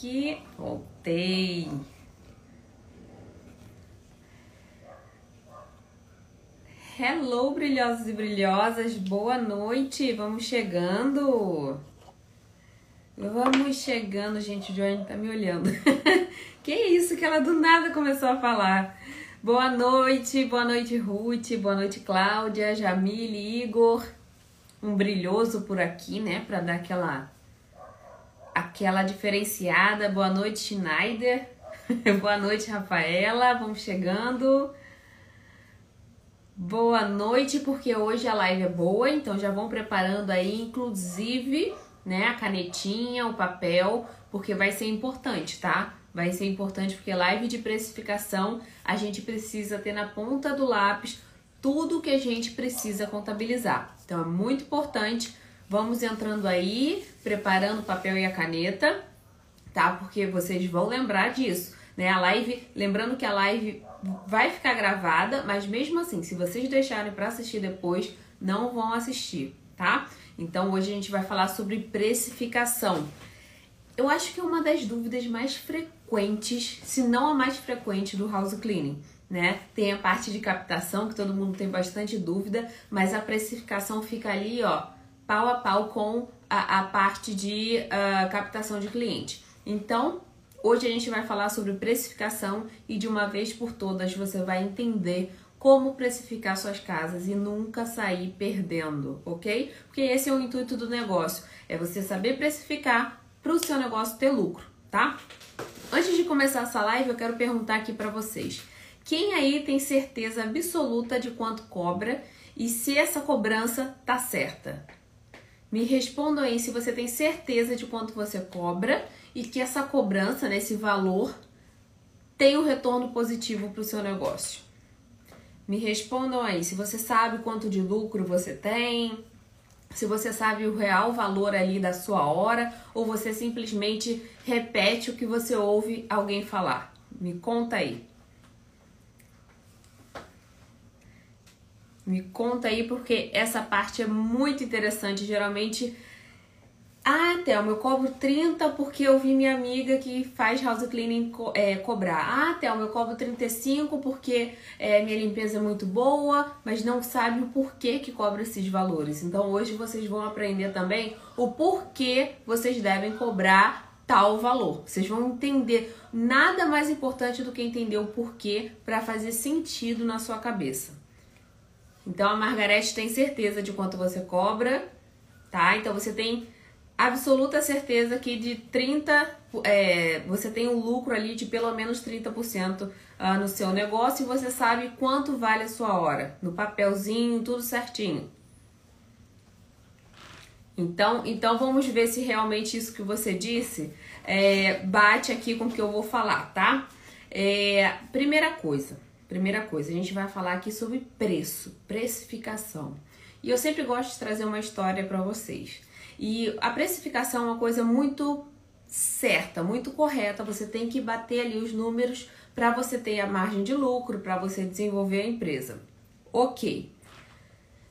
aqui. Voltei. Hello, brilhosos e brilhosas. Boa noite. Vamos chegando. Vamos chegando, gente. O Joanne tá me olhando. que isso que ela do nada começou a falar. Boa noite, boa noite, Ruth, boa noite, Cláudia, Jamile, Igor. Um brilhoso por aqui, né, para dar aquela aquela diferenciada. Boa noite, Schneider. boa noite, Rafaela. Vamos chegando. Boa noite, porque hoje a live é boa, então já vão preparando aí, inclusive, né, a canetinha, o papel, porque vai ser importante, tá? Vai ser importante porque live de precificação a gente precisa ter na ponta do lápis tudo que a gente precisa contabilizar. Então é muito importante. Vamos entrando aí, preparando o papel e a caneta, tá? Porque vocês vão lembrar disso, né? A live, lembrando que a live vai ficar gravada, mas mesmo assim, se vocês deixarem para assistir depois, não vão assistir, tá? Então hoje a gente vai falar sobre precificação. Eu acho que é uma das dúvidas mais frequentes, se não a mais frequente do house cleaning, né? Tem a parte de captação que todo mundo tem bastante dúvida, mas a precificação fica ali, ó, pau a pau com a, a parte de uh, captação de cliente. Então, hoje a gente vai falar sobre precificação e de uma vez por todas você vai entender como precificar suas casas e nunca sair perdendo, ok? Porque esse é o intuito do negócio, é você saber precificar para o seu negócio ter lucro, tá? Antes de começar essa live, eu quero perguntar aqui para vocês: quem aí tem certeza absoluta de quanto cobra e se essa cobrança tá certa? Me respondam aí se você tem certeza de quanto você cobra e que essa cobrança, né, esse valor, tem um retorno positivo para o seu negócio. Me respondam aí se você sabe quanto de lucro você tem, se você sabe o real valor ali da sua hora ou você simplesmente repete o que você ouve alguém falar. Me conta aí. Me conta aí porque essa parte é muito interessante. Geralmente ah, Thelma, eu cobro 30 porque eu vi minha amiga que faz house cleaning co é, cobrar. Ah, Thelma, eu cobro 35 porque é, minha limpeza é muito boa, mas não sabe o porquê que cobra esses valores. Então hoje vocês vão aprender também o porquê vocês devem cobrar tal valor. Vocês vão entender nada mais importante do que entender o porquê para fazer sentido na sua cabeça. Então a Margarete tem certeza de quanto você cobra, tá? Então você tem absoluta certeza que de 30, é, você tem um lucro ali de pelo menos 30% uh, ah, no seu negócio e você sabe quanto vale a sua hora, no papelzinho, tudo certinho. Então, então vamos ver se realmente isso que você disse é, bate aqui com o que eu vou falar, tá? É, primeira coisa, primeira coisa, a gente vai falar aqui sobre preço, precificação. E eu sempre gosto de trazer uma história para vocês. E a precificação é uma coisa muito certa, muito correta. Você tem que bater ali os números para você ter a margem de lucro, para você desenvolver a empresa. Ok.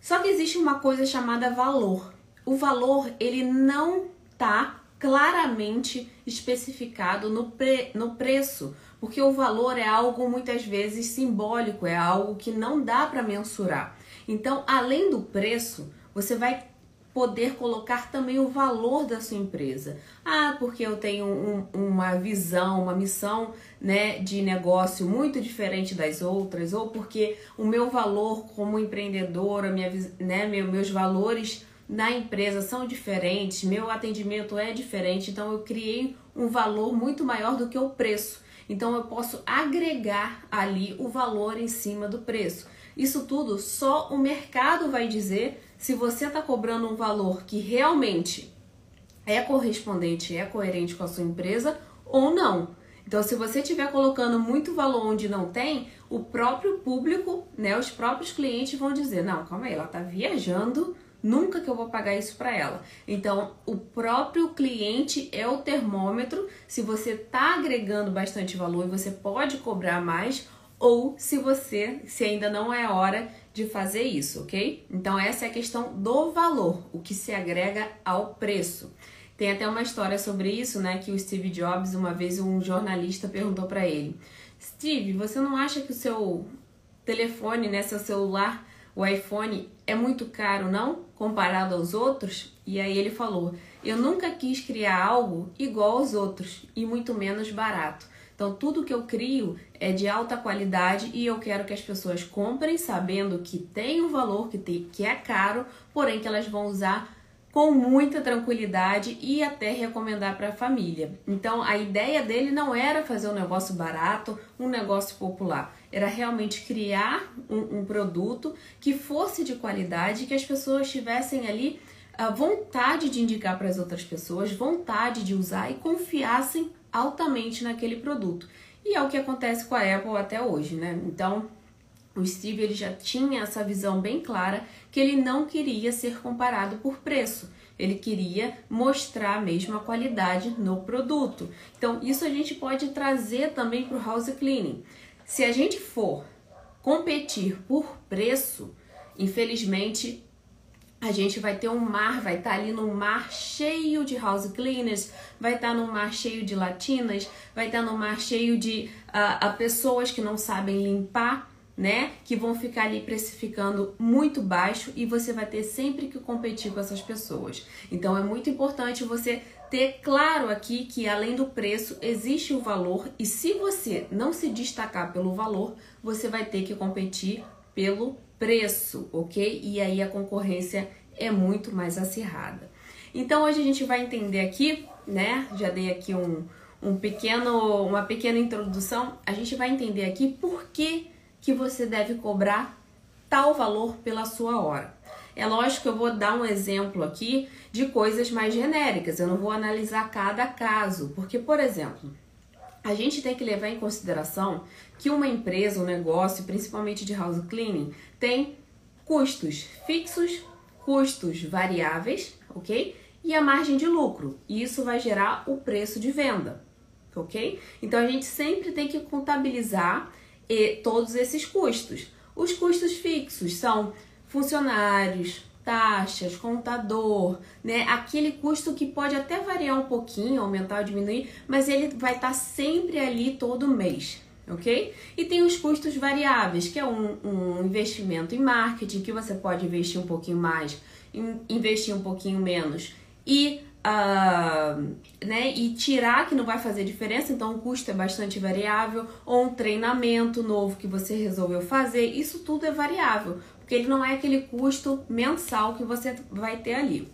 Só que existe uma coisa chamada valor. O valor ele não tá claramente especificado no, pre, no preço, porque o valor é algo muitas vezes simbólico, é algo que não dá para mensurar. Então, além do preço, você vai poder colocar também o valor da sua empresa. Ah, porque eu tenho um, uma visão, uma missão né, de negócio muito diferente das outras, ou porque o meu valor como empreendedora, minha, né, meu, meus valores na empresa são diferentes, meu atendimento é diferente, então eu criei um valor muito maior do que o preço. Então eu posso agregar ali o valor em cima do preço. Isso tudo só o mercado vai dizer se você está cobrando um valor que realmente é correspondente, é coerente com a sua empresa ou não. Então, se você estiver colocando muito valor onde não tem, o próprio público, né, os próprios clientes vão dizer: não, calma aí, ela está viajando, nunca que eu vou pagar isso para ela. Então, o próprio cliente é o termômetro se você está agregando bastante valor e você pode cobrar mais ou se você, se ainda não é hora de fazer isso, ok? Então essa é a questão do valor, o que se agrega ao preço. Tem até uma história sobre isso, né? Que o Steve Jobs, uma vez um jornalista perguntou para ele: Steve, você não acha que o seu telefone, né, seu celular, o iPhone, é muito caro, não? Comparado aos outros? E aí ele falou: Eu nunca quis criar algo igual aos outros e muito menos barato. Então, tudo que eu crio é de alta qualidade e eu quero que as pessoas comprem sabendo que tem um valor, que, tem, que é caro, porém que elas vão usar com muita tranquilidade e até recomendar para a família. Então, a ideia dele não era fazer um negócio barato, um negócio popular, era realmente criar um, um produto que fosse de qualidade, que as pessoas tivessem ali a vontade de indicar para as outras pessoas, vontade de usar e confiassem altamente naquele produto. E é o que acontece com a Apple até hoje, né? Então, o Steve ele já tinha essa visão bem clara que ele não queria ser comparado por preço. Ele queria mostrar a qualidade no produto. Então, isso a gente pode trazer também para o house cleaning. Se a gente for competir por preço, infelizmente a gente vai ter um mar, vai estar tá ali num mar cheio de house cleaners, vai estar tá num mar cheio de latinas, vai estar tá num mar cheio de uh, pessoas que não sabem limpar né? Que vão ficar ali precificando muito baixo e você vai ter sempre que competir com essas pessoas. Então é muito importante você ter claro aqui que além do preço existe o valor e se você não se destacar pelo valor, você vai ter que competir pelo preço, ok? E aí a concorrência é muito mais acirrada. Então hoje a gente vai entender aqui, né? Já dei aqui um, um pequeno, uma pequena introdução. A gente vai entender aqui por que que você deve cobrar tal valor pela sua hora. É lógico que eu vou dar um exemplo aqui de coisas mais genéricas, eu não vou analisar cada caso, porque, por exemplo, a gente tem que levar em consideração que uma empresa, um negócio, principalmente de house cleaning, tem custos fixos, custos variáveis, ok? E a margem de lucro. E isso vai gerar o preço de venda, ok? Então a gente sempre tem que contabilizar e todos esses custos. Os custos fixos são funcionários, taxas, contador, né? Aquele custo que pode até variar um pouquinho, aumentar ou diminuir, mas ele vai estar sempre ali todo mês, ok? E tem os custos variáveis, que é um, um investimento em marketing, que você pode investir um pouquinho mais, investir um pouquinho menos. E Uh, né, e tirar que não vai fazer diferença, então o custo é bastante variável, ou um treinamento novo que você resolveu fazer, isso tudo é variável, porque ele não é aquele custo mensal que você vai ter ali.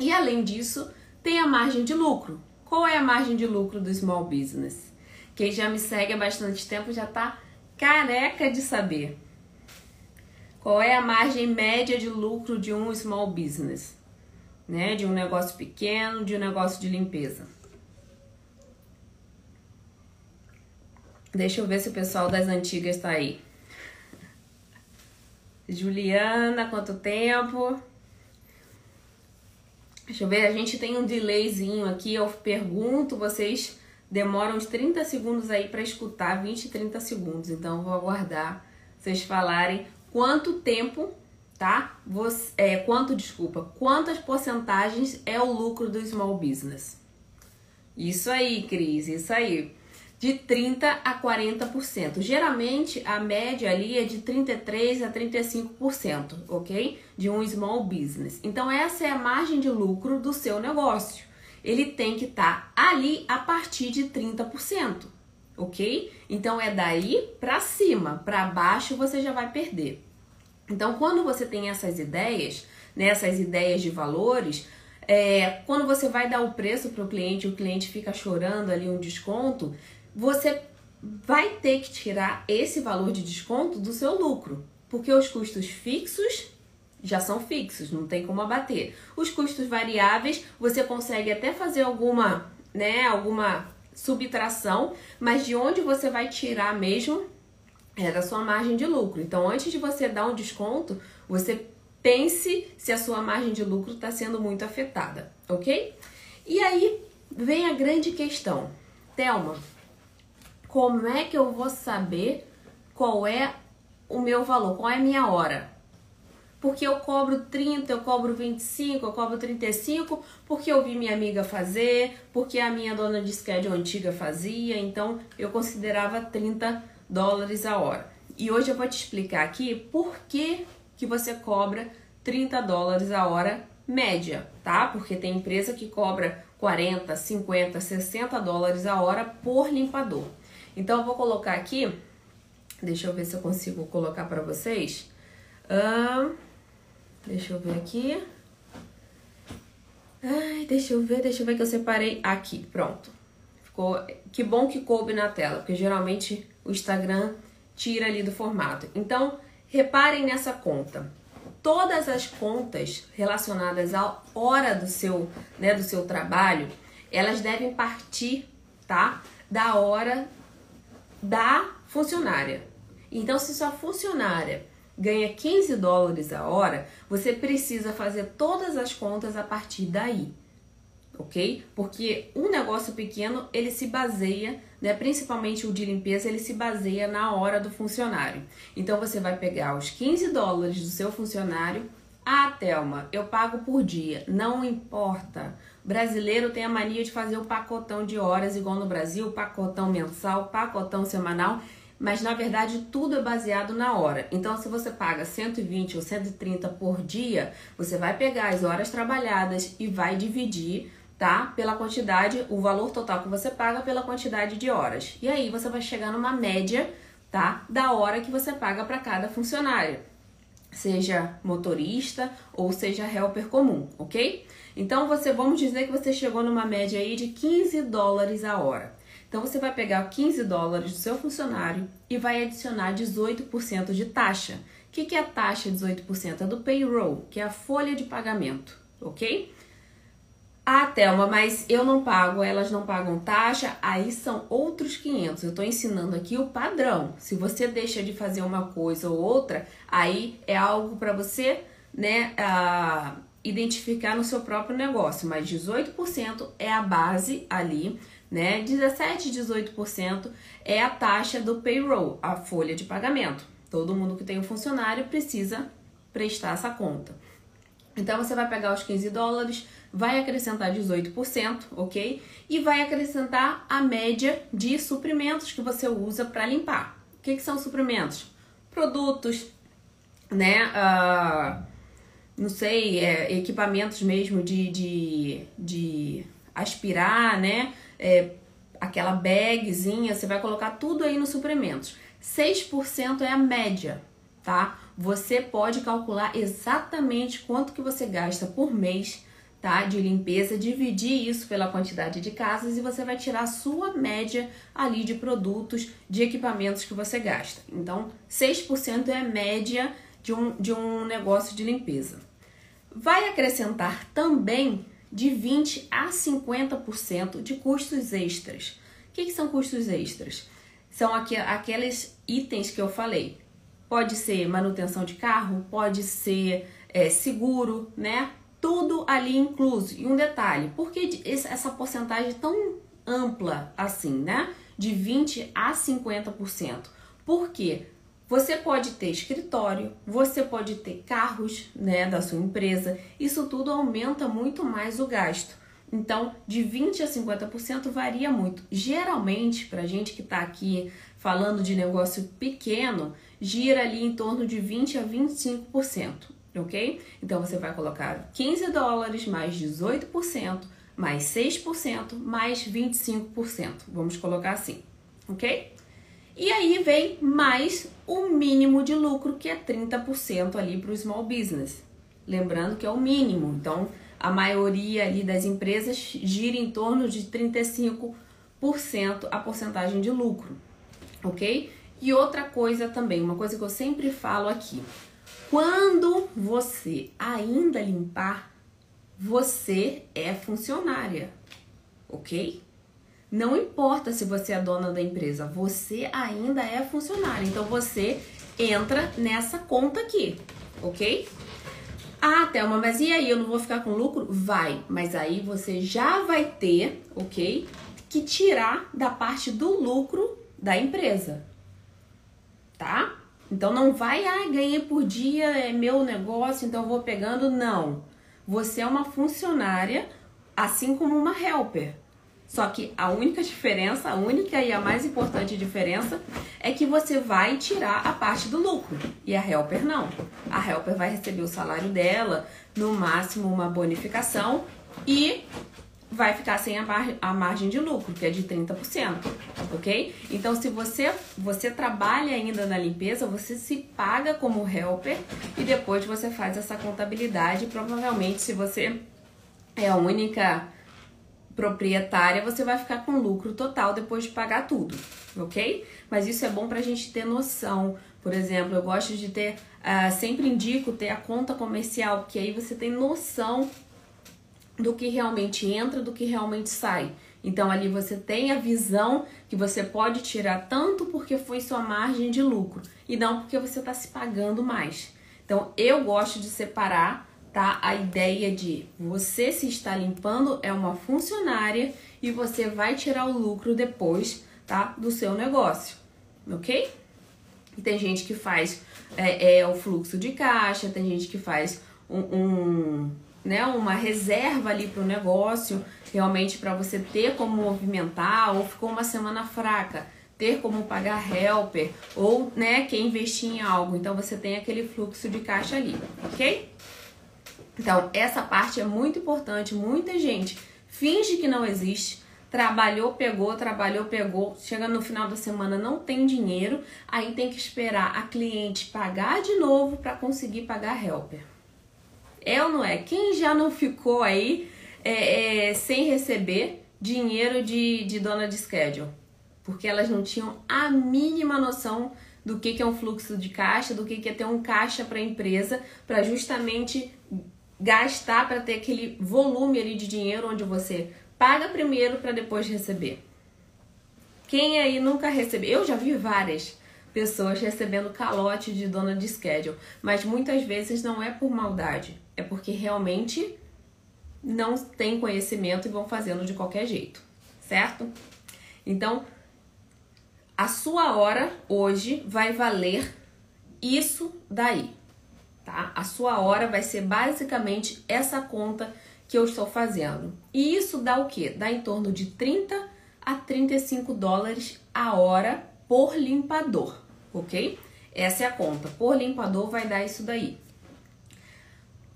E além disso, tem a margem de lucro. Qual é a margem de lucro do small business? Quem já me segue há bastante tempo já está careca de saber. Qual é a margem média de lucro de um small business? Né? De um negócio pequeno, de um negócio de limpeza. Deixa eu ver se o pessoal das antigas está aí. Juliana, quanto tempo? Deixa eu ver, a gente tem um delayzinho aqui, eu pergunto, vocês demoram uns 30 segundos aí para escutar, 20, 30 segundos. Então vou aguardar vocês falarem quanto tempo tá? Você, é, quanto, desculpa, quantas porcentagens é o lucro do small business? Isso aí, Cris, isso aí. De 30 a 40%. Geralmente a média ali é de 33 a 35%, ok? De um small business. Então essa é a margem de lucro do seu negócio. Ele tem que estar tá ali a partir de 30%, ok? Então é daí para cima, para baixo você já vai perder. Então, quando você tem essas ideias, né, essas ideias de valores, é, quando você vai dar o preço para o cliente, o cliente fica chorando ali um desconto, você vai ter que tirar esse valor de desconto do seu lucro, porque os custos fixos já são fixos, não tem como abater. Os custos variáveis, você consegue até fazer alguma, né, alguma subtração, mas de onde você vai tirar mesmo é da sua margem de lucro. Então, antes de você dar um desconto, você pense se a sua margem de lucro está sendo muito afetada, ok? E aí vem a grande questão, Thelma, como é que eu vou saber qual é o meu valor, qual é a minha hora? porque eu cobro 30, eu cobro 25, eu cobro 35, porque eu vi minha amiga fazer, porque a minha dona de schedule antiga fazia, então eu considerava 30 dólares a hora. E hoje eu vou te explicar aqui por que, que você cobra 30 dólares a hora média, tá? Porque tem empresa que cobra 40, 50, 60 dólares a hora por limpador. Então eu vou colocar aqui, deixa eu ver se eu consigo colocar para vocês. Uh, deixa eu ver aqui. Ai, deixa eu ver, deixa eu ver que eu separei aqui, pronto. Ficou, que bom que coube na tela, porque geralmente o Instagram tira ali do formato. Então, reparem nessa conta. Todas as contas relacionadas à hora do seu, né, do seu trabalho, elas devem partir, tá? Da hora da funcionária. Então, se sua funcionária ganha 15 dólares a hora, você precisa fazer todas as contas a partir daí, ok? Porque um negócio pequeno ele se baseia, né, principalmente o de limpeza, ele se baseia na hora do funcionário. Então você vai pegar os 15 dólares do seu funcionário. Ah, Thelma, eu pago por dia, não importa. Brasileiro tem a mania de fazer o pacotão de horas, igual no Brasil, pacotão mensal, pacotão semanal, mas na verdade tudo é baseado na hora. Então, se você paga 120 ou 130 por dia, você vai pegar as horas trabalhadas e vai dividir, tá? Pela quantidade, o valor total que você paga pela quantidade de horas. E aí você vai chegar numa média, tá? Da hora que você paga para cada funcionário seja motorista ou seja helper comum, ok? Então você vamos dizer que você chegou numa média aí de 15 dólares a hora. Então você vai pegar 15 dólares do seu funcionário e vai adicionar 18% de taxa. O que, que é a taxa 18%? É do payroll, que é a folha de pagamento, ok? Ah, Thelma, mas eu não pago, elas não pagam taxa, aí são outros 500. Eu estou ensinando aqui o padrão. Se você deixa de fazer uma coisa ou outra, aí é algo para você, né, identificar no seu próprio negócio. Mas 18% é a base ali, né? 17, 18% é a taxa do payroll, a folha de pagamento. Todo mundo que tem um funcionário precisa prestar essa conta. Então você vai pegar os 15 dólares, vai acrescentar 18%, ok? E vai acrescentar a média de suprimentos que você usa para limpar. O que, que, são suprimentos? Produtos, né? Uh, não sei, é, equipamentos mesmo de, de, de aspirar, né? É, aquela bagzinha, você vai colocar tudo aí nos suprimentos. 6% é a média, tá? Você pode calcular exatamente quanto que você gasta por mês tá? De limpeza, dividir isso pela quantidade de casas e você vai tirar a sua média ali de produtos, de equipamentos que você gasta. Então, 6% é a média de um, de um negócio de limpeza. Vai acrescentar também de 20 a 50% de custos extras. O que, que são custos extras? São aqu aqueles itens que eu falei. Pode ser manutenção de carro, pode ser é, seguro, né? Tudo ali incluso. E um detalhe, por que essa porcentagem tão ampla assim, né? De 20 a 50%? Porque você pode ter escritório, você pode ter carros, né, da sua empresa. Isso tudo aumenta muito mais o gasto. Então, de 20 a 50% varia muito. Geralmente, para gente que está aqui falando de negócio pequeno, gira ali em torno de 20 a 25% ok? Então você vai colocar 15 dólares mais 18%, mais 6%, mais 25%. Vamos colocar assim, ok? E aí vem mais o mínimo de lucro, que é 30% ali para o small business. Lembrando que é o mínimo, então a maioria ali das empresas gira em torno de 35% a porcentagem de lucro, ok? E outra coisa também, uma coisa que eu sempre falo aqui, quando você ainda limpar, você é funcionária, ok? Não importa se você é dona da empresa, você ainda é funcionária. Então você entra nessa conta aqui, ok? Ah, Thelma, mas e aí? Eu não vou ficar com lucro? Vai, mas aí você já vai ter, ok? Que tirar da parte do lucro da empresa, tá? Então não vai, ah, ganhei por dia, é meu negócio, então vou pegando. Não. Você é uma funcionária, assim como uma helper. Só que a única diferença, a única e a mais importante diferença é que você vai tirar a parte do lucro e a helper não. A helper vai receber o salário dela, no máximo uma bonificação e vai ficar sem a, mar a margem de lucro, que é de 30%, ok? Então, se você, você trabalha ainda na limpeza, você se paga como helper e depois você faz essa contabilidade. Provavelmente, se você é a única proprietária, você vai ficar com lucro total depois de pagar tudo, ok? Mas isso é bom para a gente ter noção. Por exemplo, eu gosto de ter, uh, sempre indico ter a conta comercial, porque aí você tem noção do que realmente entra, do que realmente sai. Então ali você tem a visão que você pode tirar tanto porque foi sua margem de lucro e não porque você está se pagando mais. Então eu gosto de separar, tá? A ideia de você se está limpando é uma funcionária e você vai tirar o lucro depois, tá? Do seu negócio, ok? E tem gente que faz é, é o fluxo de caixa, tem gente que faz um, um né, uma reserva ali para o negócio, realmente para você ter como movimentar, ou ficou uma semana fraca, ter como pagar helper, ou né, quer investir em algo. Então você tem aquele fluxo de caixa ali, ok? Então, essa parte é muito importante. Muita gente finge que não existe, trabalhou, pegou, trabalhou, pegou, chega no final da semana não tem dinheiro, aí tem que esperar a cliente pagar de novo para conseguir pagar helper. É ou não é? Quem já não ficou aí é, é, sem receber dinheiro de, de dona de schedule? Porque elas não tinham a mínima noção do que, que é um fluxo de caixa, do que, que é ter um caixa para a empresa, para justamente gastar para ter aquele volume ali de dinheiro onde você paga primeiro para depois receber. Quem aí nunca recebeu? Eu já vi várias pessoas recebendo calote de dona de schedule, mas muitas vezes não é por maldade é porque realmente não tem conhecimento e vão fazendo de qualquer jeito, certo? Então, a sua hora hoje vai valer isso daí, tá? A sua hora vai ser basicamente essa conta que eu estou fazendo. E isso dá o quê? Dá em torno de 30 a 35 dólares a hora por limpador, ok? Essa é a conta. Por limpador vai dar isso daí.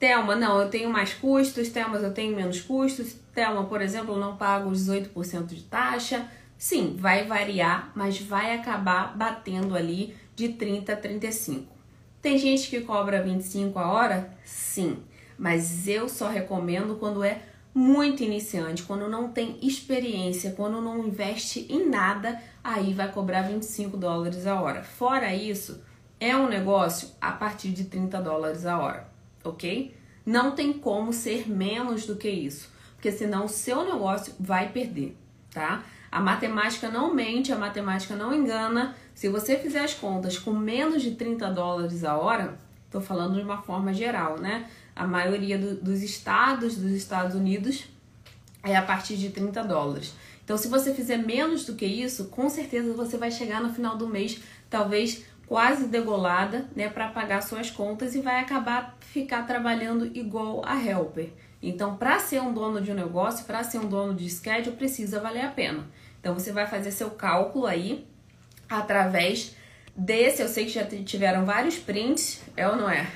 Thelma, não, eu tenho mais custos, Thelma, eu tenho menos custos, Thelma, por exemplo, não pago 18% de taxa. Sim, vai variar, mas vai acabar batendo ali de 30 a 35. Tem gente que cobra 25 a hora? Sim, mas eu só recomendo quando é muito iniciante, quando não tem experiência, quando não investe em nada, aí vai cobrar 25 dólares a hora. Fora isso, é um negócio a partir de 30 dólares a hora ok? Não tem como ser menos do que isso, porque senão o seu negócio vai perder, tá? A matemática não mente, a matemática não engana. Se você fizer as contas com menos de 30 dólares a hora, tô falando de uma forma geral, né? A maioria do, dos estados dos Estados Unidos é a partir de 30 dólares. Então, se você fizer menos do que isso, com certeza você vai chegar no final do mês, talvez quase degolada, né, para pagar suas contas e vai acabar ficar trabalhando igual a helper. Então, para ser um dono de um negócio, para ser um dono de schedule, precisa valer a pena. Então, você vai fazer seu cálculo aí através desse. Eu sei que já tiveram vários prints, é ou não é?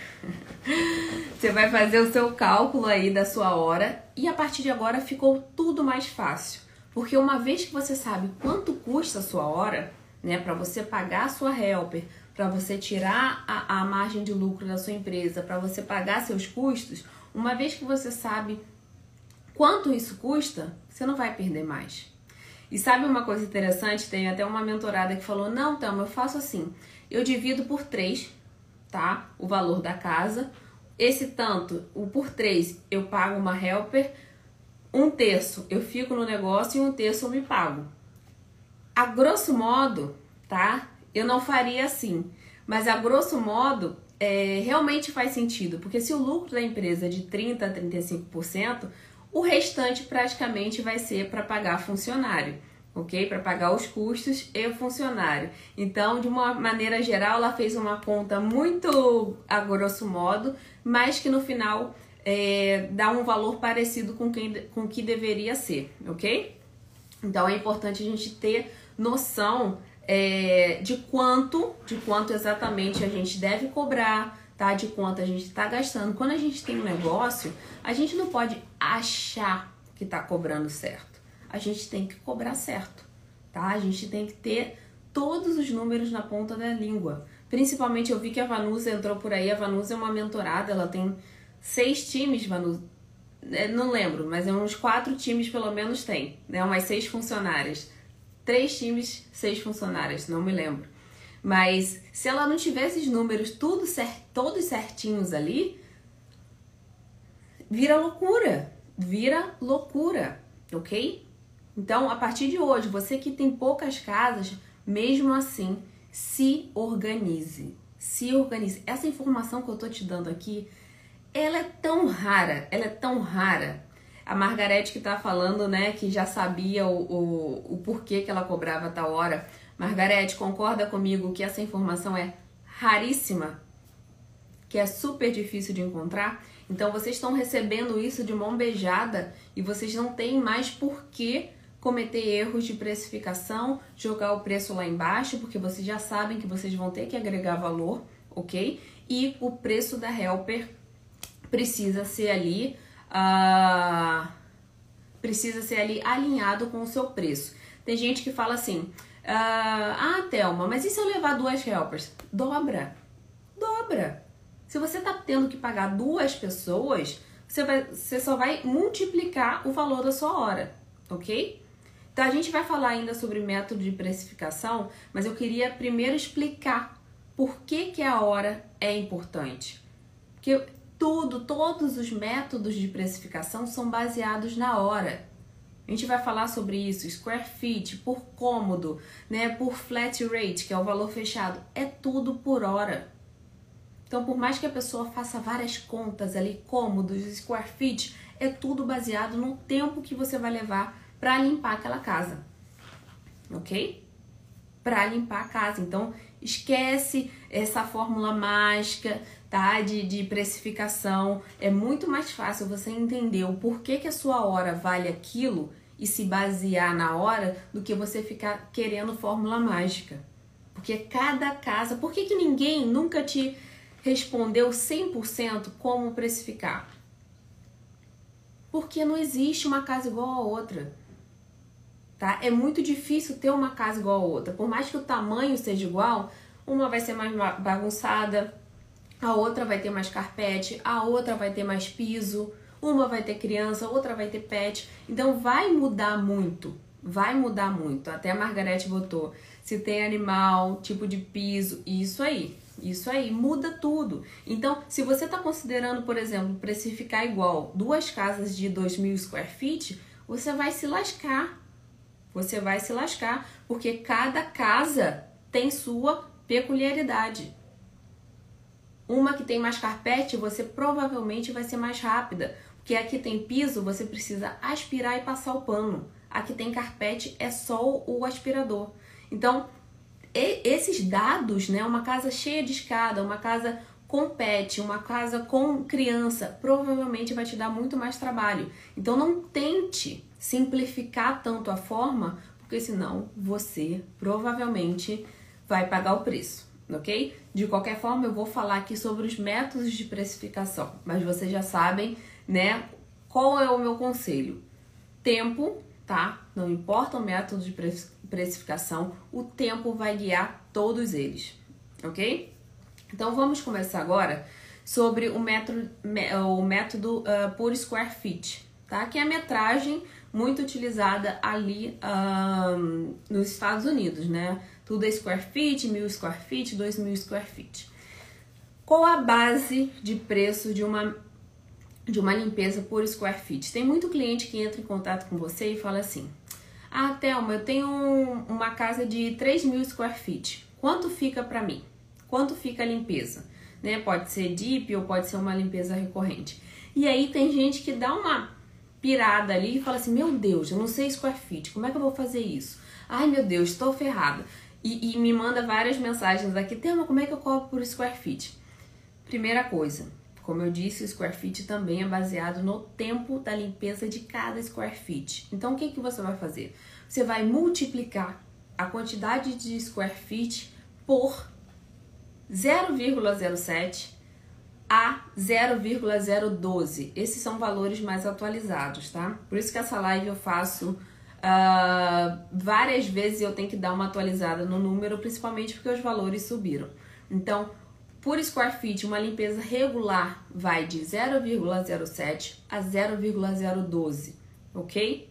você vai fazer o seu cálculo aí da sua hora e a partir de agora ficou tudo mais fácil. Porque uma vez que você sabe quanto custa a sua hora, né, para você pagar a sua helper, para você tirar a, a margem de lucro da sua empresa, para você pagar seus custos, uma vez que você sabe quanto isso custa, você não vai perder mais. E sabe uma coisa interessante? Tem até uma mentorada que falou: Não, Thelma, eu faço assim. Eu divido por três, tá? O valor da casa. Esse tanto, o por três, eu pago uma helper. Um terço eu fico no negócio e um terço eu me pago. A grosso modo, tá? Eu não faria assim. Mas a grosso modo, é, realmente faz sentido. Porque se o lucro da empresa é de 30% a 35%, o restante praticamente vai ser para pagar funcionário. ok? Para pagar os custos e o funcionário. Então, de uma maneira geral, ela fez uma conta muito a grosso modo, mas que no final é, dá um valor parecido com o que deveria ser, ok? Então é importante a gente ter noção é, de quanto, de quanto exatamente a gente deve cobrar, tá? De quanto a gente está gastando. Quando a gente tem um negócio, a gente não pode achar que está cobrando certo. A gente tem que cobrar certo, tá? A gente tem que ter todos os números na ponta da língua. Principalmente eu vi que a Vanusa entrou por aí. A Vanusa é uma mentorada, ela tem seis times, Vanusa. É, não lembro, mas é uns quatro times pelo menos tem, né? Umas seis funcionárias. Três times, seis funcionárias, não me lembro. Mas se ela não tivesse os números tudo cert, todos certinhos ali, vira loucura. Vira loucura, ok? Então, a partir de hoje, você que tem poucas casas, mesmo assim, se organize. Se organize. Essa informação que eu tô te dando aqui, ela é tão rara, ela é tão rara. A Margarete que tá falando, né, que já sabia o, o, o porquê que ela cobrava tal hora. Margarete, concorda comigo que essa informação é raríssima? Que é super difícil de encontrar? Então vocês estão recebendo isso de mão beijada e vocês não têm mais por que cometer erros de precificação, jogar o preço lá embaixo, porque vocês já sabem que vocês vão ter que agregar valor, ok? E o preço da helper precisa ser ali uh, precisa ser ali alinhado com o seu preço. Tem gente que fala assim, uh, ah, Thelma, mas e se eu levar duas helpers? Dobra, dobra. Se você tá tendo que pagar duas pessoas, você, vai, você só vai multiplicar o valor da sua hora, ok? Então a gente vai falar ainda sobre método de precificação, mas eu queria primeiro explicar por que, que a hora é importante. Porque tudo, todos os métodos de precificação são baseados na hora. A gente vai falar sobre isso, square feet, por cômodo, né, por flat rate, que é o valor fechado, é tudo por hora. Então, por mais que a pessoa faça várias contas ali, cômodos, square feet, é tudo baseado no tempo que você vai levar para limpar aquela casa. OK? Para limpar a casa. Então, esquece essa fórmula mágica, tá? De, de precificação. É muito mais fácil você entender o porquê que a sua hora vale aquilo e se basear na hora do que você ficar querendo fórmula mágica. Porque cada casa. Por que, que ninguém nunca te respondeu 100% como precificar? Porque não existe uma casa igual a outra. Tá? É muito difícil ter uma casa igual a outra. Por mais que o tamanho seja igual, uma vai ser mais bagunçada, a outra vai ter mais carpete, a outra vai ter mais piso, uma vai ter criança, outra vai ter pet. Então vai mudar muito, vai mudar muito. Até a Margarete botou se tem animal, tipo de piso, isso aí. Isso aí, muda tudo. Então, se você está considerando, por exemplo, precificar igual duas casas de 2 mil square feet, você vai se lascar. Você vai se lascar, porque cada casa tem sua peculiaridade. Uma que tem mais carpete, você provavelmente vai ser mais rápida, porque aqui tem piso, você precisa aspirar e passar o pano. Aqui tem carpete, é só o aspirador. Então, esses dados, né, uma casa cheia de escada, uma casa com pet, uma casa com criança, provavelmente vai te dar muito mais trabalho. Então não tente simplificar tanto a forma, porque senão você provavelmente vai pagar o preço ok? De qualquer forma, eu vou falar aqui sobre os métodos de precificação, mas vocês já sabem, né? Qual é o meu conselho? Tempo, tá? Não importa o método de precificação, o tempo vai guiar todos eles, ok? Então vamos começar agora sobre o método, o método uh, por square feet, tá? Que é a metragem muito utilizada ali uh, nos Estados Unidos, né? Tudo é square feet, mil square feet, dois mil square feet. Qual a base de preço de uma de uma limpeza por square feet? Tem muito cliente que entra em contato com você e fala assim: Ah, Thelma, eu tenho uma casa de 3 mil square feet. Quanto fica para mim? Quanto fica a limpeza? Né? Pode ser deep ou pode ser uma limpeza recorrente. E aí tem gente que dá uma pirada ali e fala assim: Meu Deus, eu não sei square feet, como é que eu vou fazer isso? ai meu Deus, estou ferrada. E, e, me manda várias mensagens aqui, Tema, como é que eu cobro por square feet? Primeira coisa, como eu disse, o square feet também é baseado no tempo da limpeza de cada square feet. Então, o que, que você vai fazer? Você vai multiplicar a quantidade de square feet por 0,07 a 0,012. Esses são valores mais atualizados, tá? Por isso que essa live eu faço uh, várias vezes eu tenho que dar uma atualizada no número, principalmente porque os valores subiram. Então, por square feet, uma limpeza regular vai de 0,07 a 0,012, ok?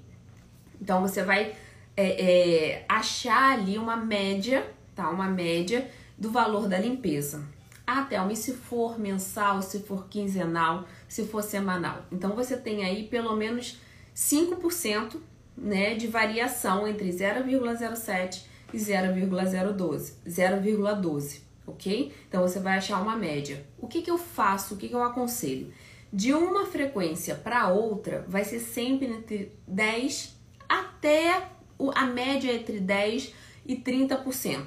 Então, você vai é, é, achar ali uma média, tá? Uma média do valor da limpeza. Ah, Thelma, e se for mensal, se for quinzenal, se for semanal? Então você tem aí pelo menos 5% né, de variação entre 0,07 e 0,012, 0,12, ok? Então você vai achar uma média. O que, que eu faço? O que, que eu aconselho? De uma frequência para outra, vai ser sempre entre 10 até a média entre 10 e 30%,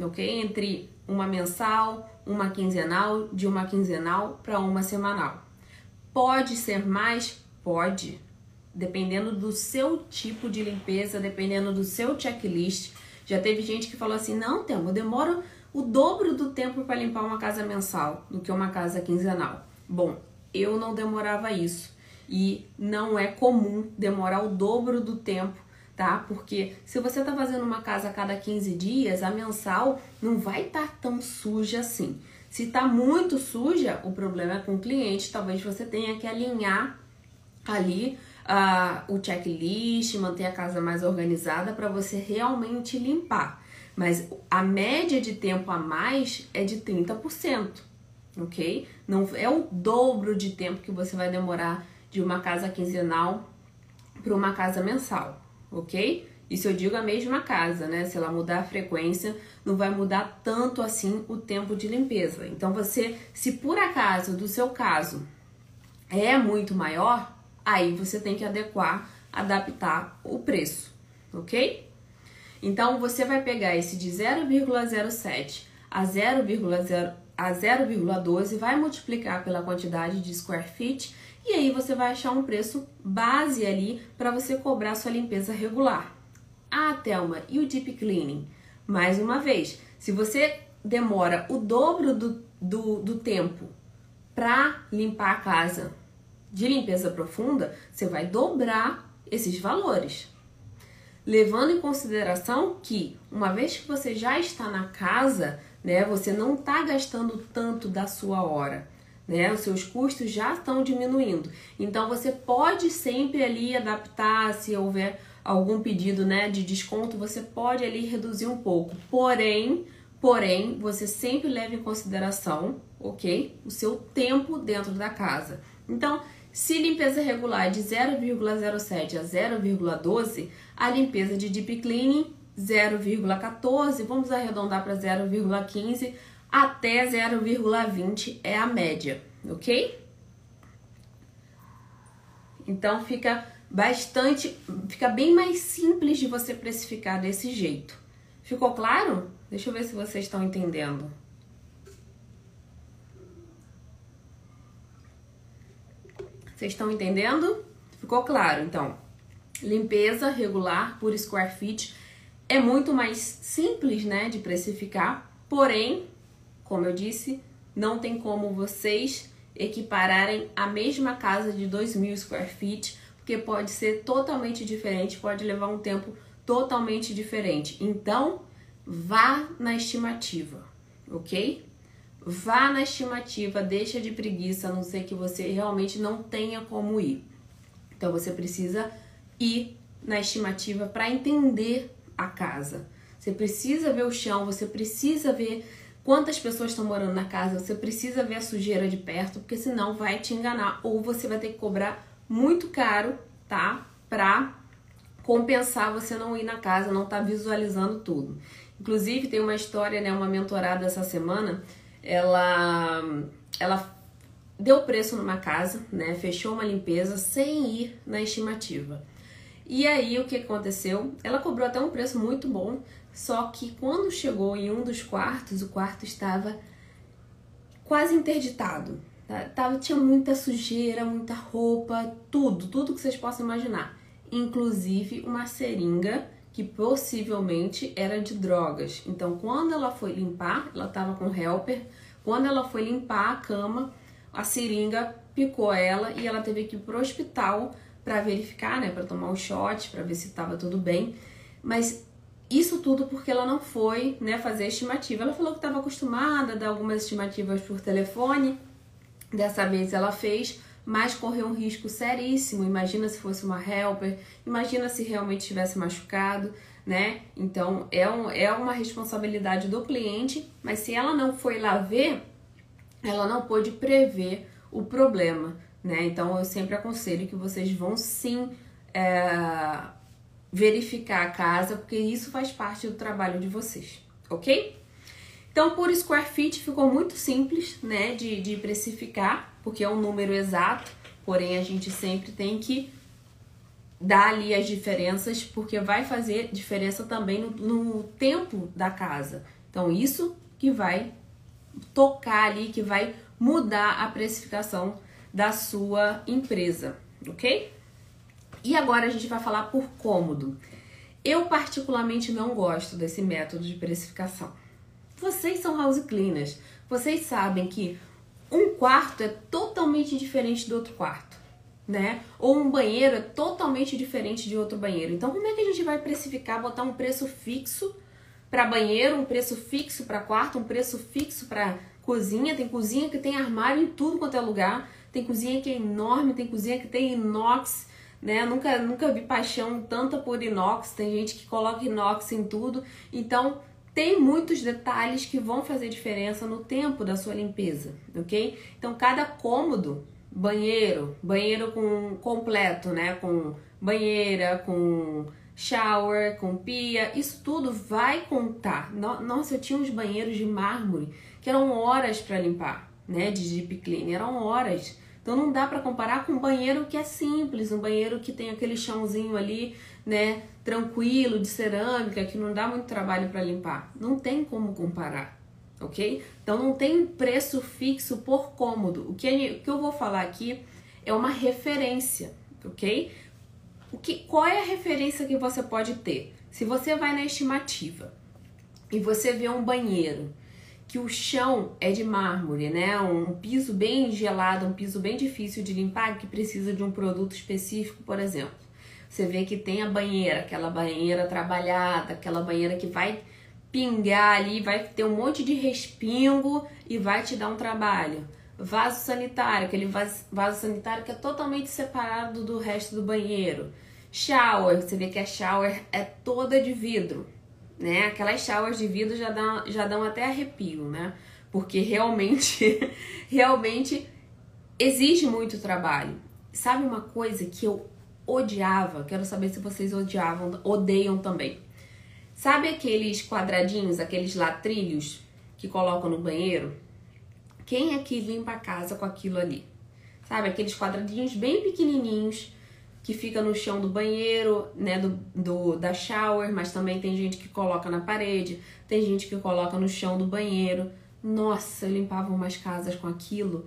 ok? Entre uma mensal, uma quinzenal, de uma quinzenal para uma semanal. Pode ser mais? Pode. Dependendo do seu tipo de limpeza, dependendo do seu checklist. Já teve gente que falou assim: não, Temo, eu demoro o dobro do tempo para limpar uma casa mensal do que uma casa quinzenal. Bom, eu não demorava isso. E não é comum demorar o dobro do tempo tá? Porque se você tá fazendo uma casa a cada 15 dias, a mensal não vai estar tá tão suja assim. Se tá muito suja, o problema é com o cliente, talvez você tenha que alinhar ali uh, o checklist, manter a casa mais organizada para você realmente limpar. Mas a média de tempo a mais é de 30%, ok? Não é o dobro de tempo que você vai demorar de uma casa quinzenal para uma casa mensal ok? Isso eu digo a mesma casa, né? Se ela mudar a frequência, não vai mudar tanto assim o tempo de limpeza. Então você, se por acaso do seu caso é muito maior, aí você tem que adequar, adaptar o preço, ok? Então você vai pegar esse de 0,07 a 0,0 a 0,12 vai multiplicar pela quantidade de square feet e aí você vai achar um preço base ali para você cobrar sua limpeza regular. Ah, Thelma, e o deep cleaning? Mais uma vez, se você demora o dobro do, do, do tempo para limpar a casa de limpeza profunda, você vai dobrar esses valores. Levando em consideração que, uma vez que você já está na casa, né, você não está gastando tanto da sua hora né? Os seus custos já estão diminuindo. Então você pode sempre ali adaptar se houver algum pedido, né, de desconto, você pode ali reduzir um pouco. Porém, porém, você sempre leva em consideração, OK? O seu tempo dentro da casa. Então, se limpeza regular é de 0,07 a 0,12, a limpeza de deep cleaning 0,14, vamos arredondar para 0,15 até 0,20 é a média, ok? Então fica bastante, fica bem mais simples de você precificar desse jeito. Ficou claro? Deixa eu ver se vocês estão entendendo. Vocês estão entendendo? Ficou claro? Então, limpeza regular por square feet é muito mais simples, né, de precificar, porém como eu disse, não tem como vocês equipararem a mesma casa de 2.000 square feet, porque pode ser totalmente diferente, pode levar um tempo totalmente diferente. Então, vá na estimativa, ok? Vá na estimativa, deixa de preguiça, a não ser que você realmente não tenha como ir. Então, você precisa ir na estimativa para entender a casa. Você precisa ver o chão, você precisa ver quantas pessoas estão morando na casa, você precisa ver a sujeira de perto, porque senão vai te enganar ou você vai ter que cobrar muito caro, tá? Pra compensar você não ir na casa, não tá visualizando tudo. Inclusive tem uma história, né, uma mentorada essa semana, ela ela deu preço numa casa, né, fechou uma limpeza sem ir na estimativa. E aí o que aconteceu? Ela cobrou até um preço muito bom, só que quando chegou em um dos quartos, o quarto estava quase interditado. Tá? Tava, tinha muita sujeira, muita roupa, tudo, tudo que vocês possam imaginar. Inclusive uma seringa que possivelmente era de drogas. Então, quando ela foi limpar, ela estava com helper. Quando ela foi limpar a cama, a seringa picou ela e ela teve que ir pro hospital para verificar, né, para tomar um shot, para ver se estava tudo bem. Mas isso tudo porque ela não foi, né, fazer estimativa. Ela falou que estava acostumada a dar algumas estimativas por telefone. Dessa vez ela fez, mas correu um risco seríssimo. Imagina se fosse uma helper, imagina se realmente tivesse machucado, né? Então é, um, é uma responsabilidade do cliente, mas se ela não foi lá ver, ela não pôde prever o problema, né? Então eu sempre aconselho que vocês vão sim é, verificar a casa, porque isso faz parte do trabalho de vocês, ok? Então, por square feet ficou muito simples, né, de, de precificar, porque é um número exato, porém a gente sempre tem que dar ali as diferenças, porque vai fazer diferença também no, no tempo da casa. Então, isso que vai tocar ali, que vai mudar a precificação da sua empresa, ok? E agora a gente vai falar por cômodo. Eu particularmente não gosto desse método de precificação. Vocês são house cleaners, vocês sabem que um quarto é totalmente diferente do outro quarto, né? Ou um banheiro é totalmente diferente de outro banheiro. Então, como é que a gente vai precificar, botar um preço fixo para banheiro, um preço fixo para quarto, um preço fixo para cozinha? Tem cozinha que tem armário em tudo quanto é lugar, tem cozinha que é enorme, tem cozinha que tem inox, né? Nunca, nunca vi paixão tanta por inox. Tem gente que coloca inox em tudo. Então, tem muitos detalhes que vão fazer diferença no tempo da sua limpeza, ok? Então, cada cômodo, banheiro, banheiro com completo, né? Com banheira, com shower, com pia, isso tudo vai contar. Nossa, eu tinha uns banheiros de mármore que eram horas para limpar, né? De deep clean, eram horas. Então não dá para comparar com um banheiro que é simples, um banheiro que tem aquele chãozinho ali, né, tranquilo, de cerâmica, que não dá muito trabalho para limpar. Não tem como comparar, ok? Então não tem preço fixo por cômodo. O que, o que eu vou falar aqui é uma referência, ok? O que, qual é a referência que você pode ter? Se você vai na estimativa e você vê um banheiro que o chão é de mármore, né? Um piso bem gelado, um piso bem difícil de limpar, que precisa de um produto específico, por exemplo. Você vê que tem a banheira, aquela banheira trabalhada, aquela banheira que vai pingar ali, vai ter um monte de respingo e vai te dar um trabalho. Vaso sanitário, aquele vaso, vaso sanitário que é totalmente separado do resto do banheiro. Shower, você vê que a shower é toda de vidro né? Aquelas showers de vidro já dão, já dão até arrepio, né? Porque realmente, realmente exige muito trabalho. Sabe uma coisa que eu odiava? Quero saber se vocês odiavam, odeiam também. Sabe aqueles quadradinhos, aqueles latrilhos que colocam no banheiro? Quem é que limpa a casa com aquilo ali? Sabe, aqueles quadradinhos bem pequenininhos que fica no chão do banheiro, né, do, do, da shower, mas também tem gente que coloca na parede, tem gente que coloca no chão do banheiro. Nossa, eu limpava umas casas com aquilo.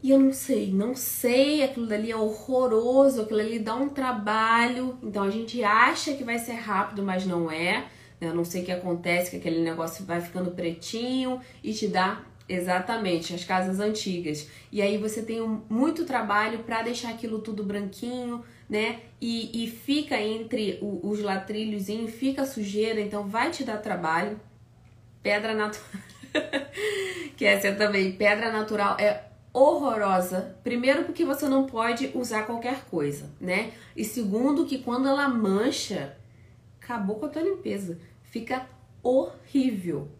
E eu não sei, não sei, aquilo dali é horroroso, aquilo ali dá um trabalho. Então a gente acha que vai ser rápido, mas não é. Né? Eu não sei o que acontece, que aquele negócio vai ficando pretinho e te dá Exatamente, as casas antigas. E aí você tem muito trabalho para deixar aquilo tudo branquinho, né? E, e fica entre o, os latrilhos, fica sujeira, então vai te dar trabalho. Pedra natural. que essa também. Pedra natural é horrorosa. Primeiro, porque você não pode usar qualquer coisa, né? E segundo, que quando ela mancha, acabou com a tua limpeza. Fica horrível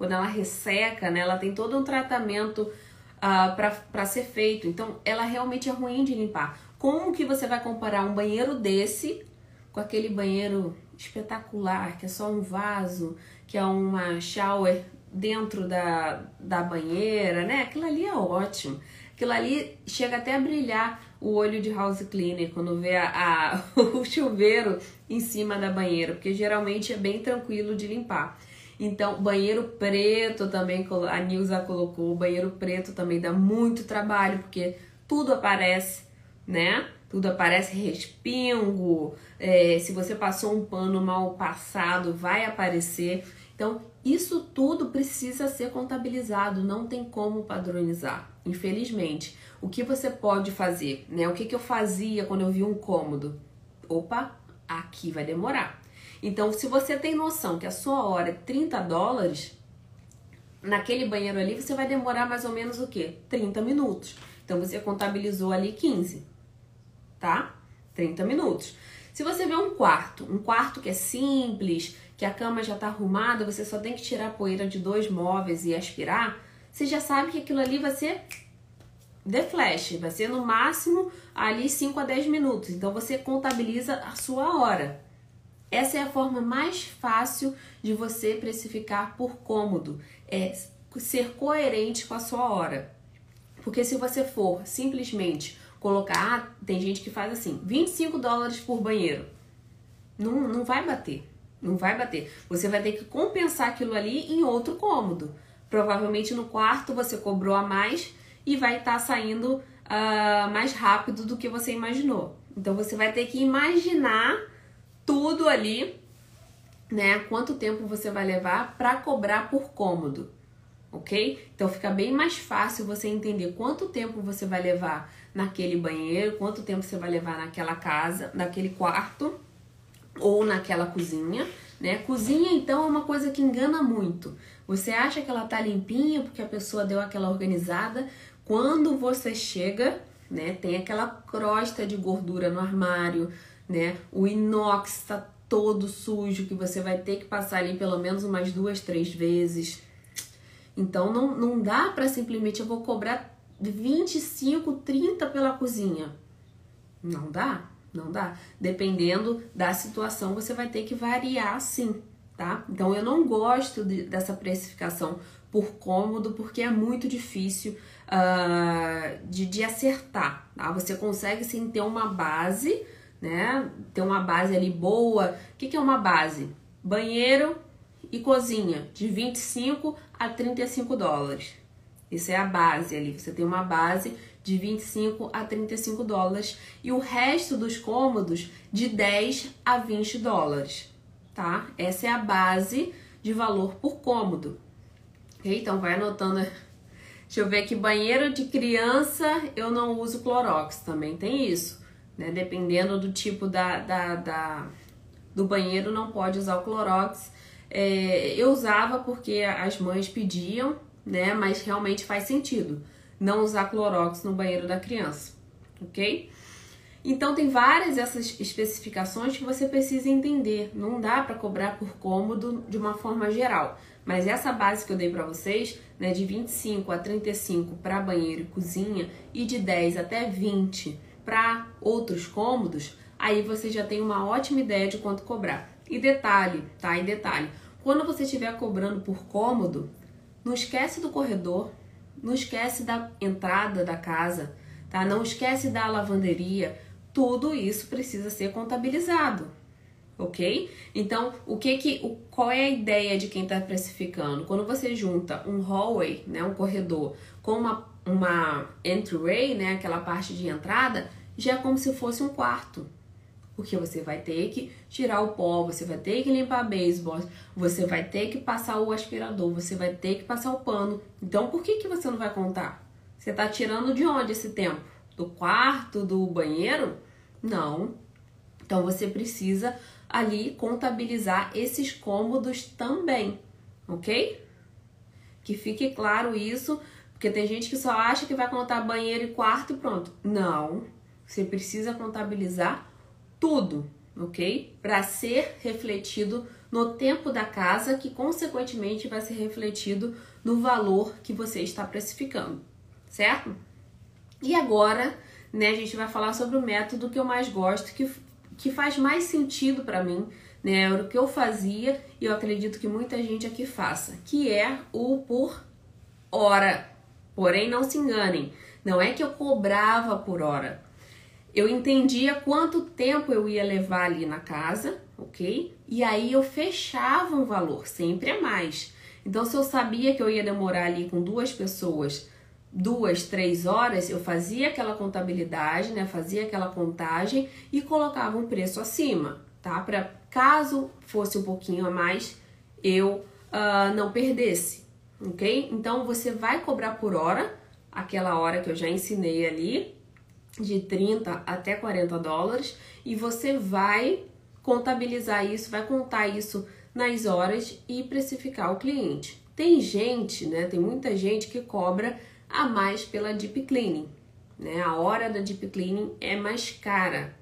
quando ela resseca, né, ela tem todo um tratamento uh, ah, para ser feito. Então, ela realmente é ruim de limpar. Como que você vai comparar um banheiro desse com aquele banheiro espetacular, que é só um vaso, que é uma shower dentro da, da banheira, né? Aquilo ali é ótimo. Aquilo ali chega até a brilhar o olho de house cleaner quando vê a, a, o chuveiro em cima da banheira, porque geralmente é bem tranquilo de limpar. Então, banheiro preto também, a Nilza colocou, banheiro preto também dá muito trabalho, porque tudo aparece, né? Tudo aparece respingo, é, se você passou um pano mal passado, vai aparecer. Então, isso tudo precisa ser contabilizado, não tem como padronizar, infelizmente. O que você pode fazer, né? O que, que eu fazia quando eu vi um cômodo? Opa, aqui vai demorar. Então, se você tem noção que a sua hora é 30 dólares, naquele banheiro ali você vai demorar mais ou menos o quê? 30 minutos. Então, você contabilizou ali 15, tá? 30 minutos. Se você vê um quarto, um quarto que é simples, que a cama já está arrumada, você só tem que tirar a poeira de dois móveis e aspirar, você já sabe que aquilo ali vai ser de flash, vai ser no máximo ali 5 a 10 minutos. Então você contabiliza a sua hora. Essa é a forma mais fácil de você precificar por cômodo, é ser coerente com a sua hora. Porque se você for simplesmente colocar, ah, tem gente que faz assim, 25 dólares por banheiro. Não, não vai bater. Não vai bater. Você vai ter que compensar aquilo ali em outro cômodo. Provavelmente no quarto você cobrou a mais e vai estar tá saindo uh, mais rápido do que você imaginou. Então você vai ter que imaginar tudo ali, né? Quanto tempo você vai levar para cobrar por cômodo, ok? Então fica bem mais fácil você entender quanto tempo você vai levar naquele banheiro, quanto tempo você vai levar naquela casa, naquele quarto ou naquela cozinha, né? Cozinha então é uma coisa que engana muito. Você acha que ela tá limpinha porque a pessoa deu aquela organizada, quando você chega, né, tem aquela crosta de gordura no armário, né? O inox está todo sujo que você vai ter que passar ali pelo menos umas duas, três vezes. Então não, não dá para simplesmente eu vou cobrar 25, 30 pela cozinha. Não dá. Não dá. Dependendo da situação, você vai ter que variar sim, tá? Então eu não gosto de, dessa precificação por cômodo, porque é muito difícil uh, de, de acertar, tá? Você consegue sim ter uma base, né? Ter uma base ali boa. O que, que é uma base? Banheiro e cozinha, de 25 a 35 dólares. Isso é a base ali. Você tem uma base de 25 a 35 dólares e o resto dos cômodos de 10 a 20 dólares, tá? Essa é a base de valor por cômodo. Okay? Então vai anotando. Deixa eu ver aqui, banheiro de criança eu não uso Clorox, também tem isso, né? Dependendo do tipo da, da, da do banheiro não pode usar o Clorox. É, eu usava porque as mães pediam, né? Mas realmente faz sentido não usar clorox no banheiro da criança, ok? Então tem várias essas especificações que você precisa entender. Não dá para cobrar por cômodo de uma forma geral, mas essa base que eu dei para vocês, né, de 25 a 35 para banheiro e cozinha e de 10 até 20 para outros cômodos, aí você já tem uma ótima ideia de quanto cobrar. E detalhe, tá? E detalhe, quando você estiver cobrando por cômodo, não esquece do corredor, não esquece da entrada da casa, tá? Não esquece da lavanderia. Tudo isso precisa ser contabilizado, ok? Então, o que que, o, qual é a ideia de quem está precificando? Quando você junta um hallway, né, um corredor, com uma, uma entryway, né, aquela parte de entrada, já é como se fosse um quarto porque você vai ter que tirar o pó, você vai ter que limpar beisebol, você vai ter que passar o aspirador, você vai ter que passar o pano. Então, por que, que você não vai contar? Você está tirando de onde esse tempo? Do quarto, do banheiro? Não. Então, você precisa ali contabilizar esses cômodos também, ok? Que fique claro isso, porque tem gente que só acha que vai contar banheiro e quarto e pronto. Não, você precisa contabilizar tudo, ok? Para ser refletido no tempo da casa, que consequentemente vai ser refletido no valor que você está precificando, certo? E agora, né, a gente vai falar sobre o método que eu mais gosto, que, que faz mais sentido para mim, né? Era o que eu fazia e eu acredito que muita gente aqui faça, que é o por hora. Porém, não se enganem, não é que eu cobrava por hora eu entendia quanto tempo eu ia levar ali na casa, ok? E aí eu fechava um valor, sempre a mais. Então, se eu sabia que eu ia demorar ali com duas pessoas duas, três horas, eu fazia aquela contabilidade, né? Fazia aquela contagem e colocava um preço acima, tá? Para caso fosse um pouquinho a mais, eu uh, não perdesse, ok? Então você vai cobrar por hora, aquela hora que eu já ensinei ali, de 30 até 40 dólares, e você vai contabilizar isso, vai contar isso nas horas e precificar o cliente. Tem gente, né? Tem muita gente que cobra a mais pela deep cleaning, né? A hora da deep cleaning é mais cara.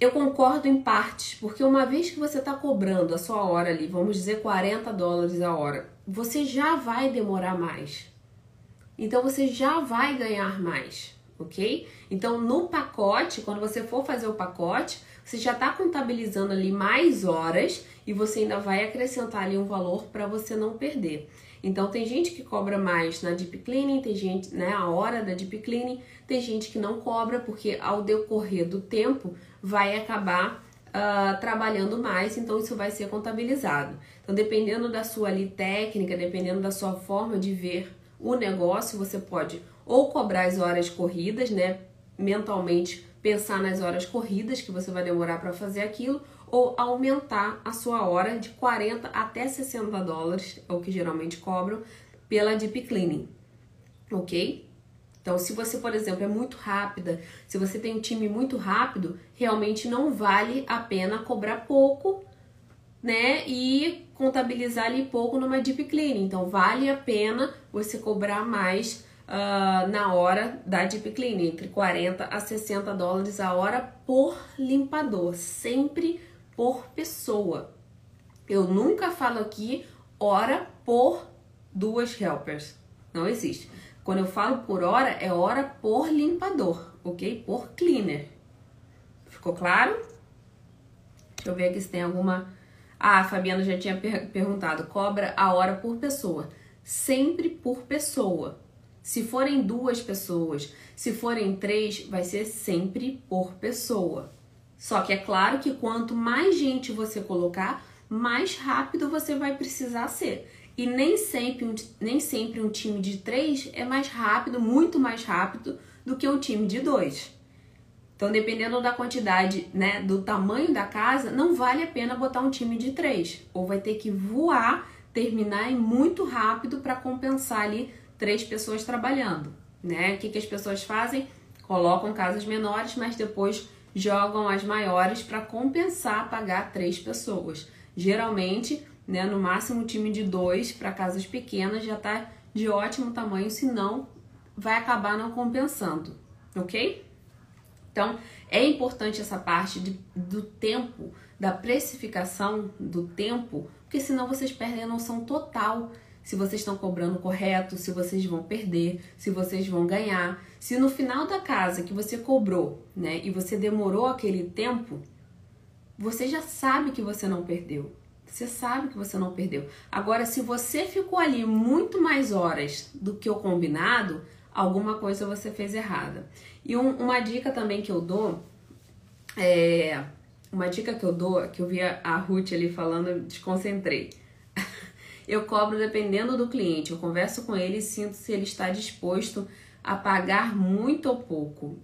Eu concordo em parte, porque uma vez que você está cobrando a sua hora ali, vamos dizer 40 dólares a hora, você já vai demorar mais. Então você já vai ganhar mais, ok? Então no pacote, quando você for fazer o pacote, você já está contabilizando ali mais horas e você ainda vai acrescentar ali um valor para você não perder. Então tem gente que cobra mais na deep cleaning, tem gente, né, a hora da deep cleaning, tem gente que não cobra porque ao decorrer do tempo vai acabar uh, trabalhando mais, então isso vai ser contabilizado. Então dependendo da sua ali técnica, dependendo da sua forma de ver o negócio, você pode ou cobrar as horas corridas, né, mentalmente pensar nas horas corridas que você vai demorar para fazer aquilo, ou aumentar a sua hora de 40 até 60 dólares, é o que geralmente cobram, pela deep cleaning, ok? Então, se você, por exemplo, é muito rápida, se você tem um time muito rápido, realmente não vale a pena cobrar pouco, né? E contabilizar ali pouco numa deep cleaning. Então, vale a pena você cobrar mais uh, na hora da deep cleaning, entre 40 a 60 dólares a hora por limpador, sempre por pessoa. Eu nunca falo aqui hora por duas helpers. Não existe. Quando eu falo por hora, é hora por limpador, ok? Por cleaner. Ficou claro? Deixa eu ver aqui se tem alguma. Ah, a Fabiana já tinha per perguntado. Cobra a hora por pessoa. Sempre por pessoa. Se forem duas pessoas, se forem três, vai ser sempre por pessoa. Só que é claro que quanto mais gente você colocar, mais rápido você vai precisar ser. E nem sempre, um, nem sempre um time de três é mais rápido, muito mais rápido do que um time de dois. Então, dependendo da quantidade, né, do tamanho da casa, não vale a pena botar um time de três. Ou vai ter que voar, terminar muito rápido para compensar ali três pessoas trabalhando, né? O que, que as pessoas fazem? Colocam casas menores, mas depois jogam as maiores para compensar pagar três pessoas. Geralmente, né, no máximo um time de dois para casas pequenas já está de ótimo tamanho, senão vai acabar não compensando, ok? Então é importante essa parte de, do tempo, da precificação do tempo, porque senão vocês perdem a noção total se vocês estão cobrando correto, se vocês vão perder, se vocês vão ganhar. Se no final da casa que você cobrou, né, e você demorou aquele tempo, você já sabe que você não perdeu. Você sabe que você não perdeu. Agora, se você ficou ali muito mais horas do que o combinado, alguma coisa você fez errada. E um, uma dica também que eu dou é. Uma dica que eu dou, que eu vi a Ruth ali falando, desconcentrei eu cobro dependendo do cliente. Eu converso com ele e sinto se ele está disposto a pagar muito ou pouco.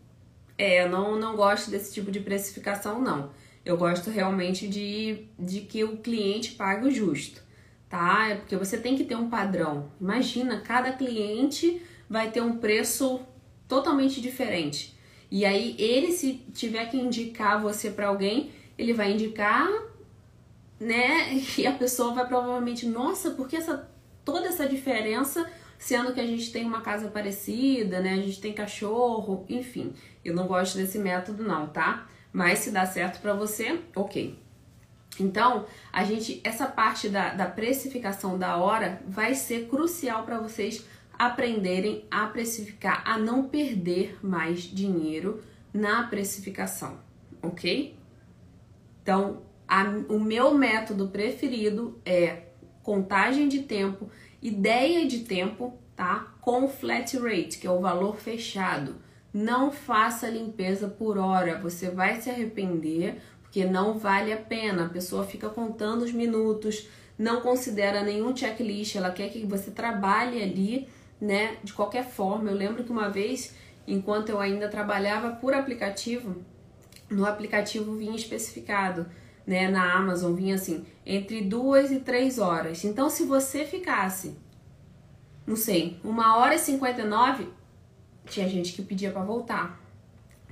É, eu não, não gosto desse tipo de precificação, não. Eu gosto realmente de, de que o cliente pague o justo, tá? É porque você tem que ter um padrão. Imagina, cada cliente vai ter um preço totalmente diferente. E aí, ele, se tiver que indicar você para alguém, ele vai indicar né? E a pessoa vai provavelmente, nossa, por que essa, toda essa diferença, sendo que a gente tem uma casa parecida, né? A gente tem cachorro, enfim. Eu não gosto desse método não, tá? Mas se dá certo para você, ok. Então, a gente, essa parte da, da precificação da hora vai ser crucial para vocês aprenderem a precificar, a não perder mais dinheiro na precificação, ok? Então, a, o meu método preferido é contagem de tempo, ideia de tempo, tá? Com flat rate, que é o valor fechado. Não faça limpeza por hora, você vai se arrepender, porque não vale a pena. A pessoa fica contando os minutos, não considera nenhum checklist, ela quer que você trabalhe ali, né, de qualquer forma. Eu lembro que uma vez, enquanto eu ainda trabalhava por aplicativo, no aplicativo vinha especificado, né, na Amazon vinha assim, entre duas e três horas. Então, se você ficasse, não sei, uma hora e cinquenta e nove, tinha gente que pedia para voltar,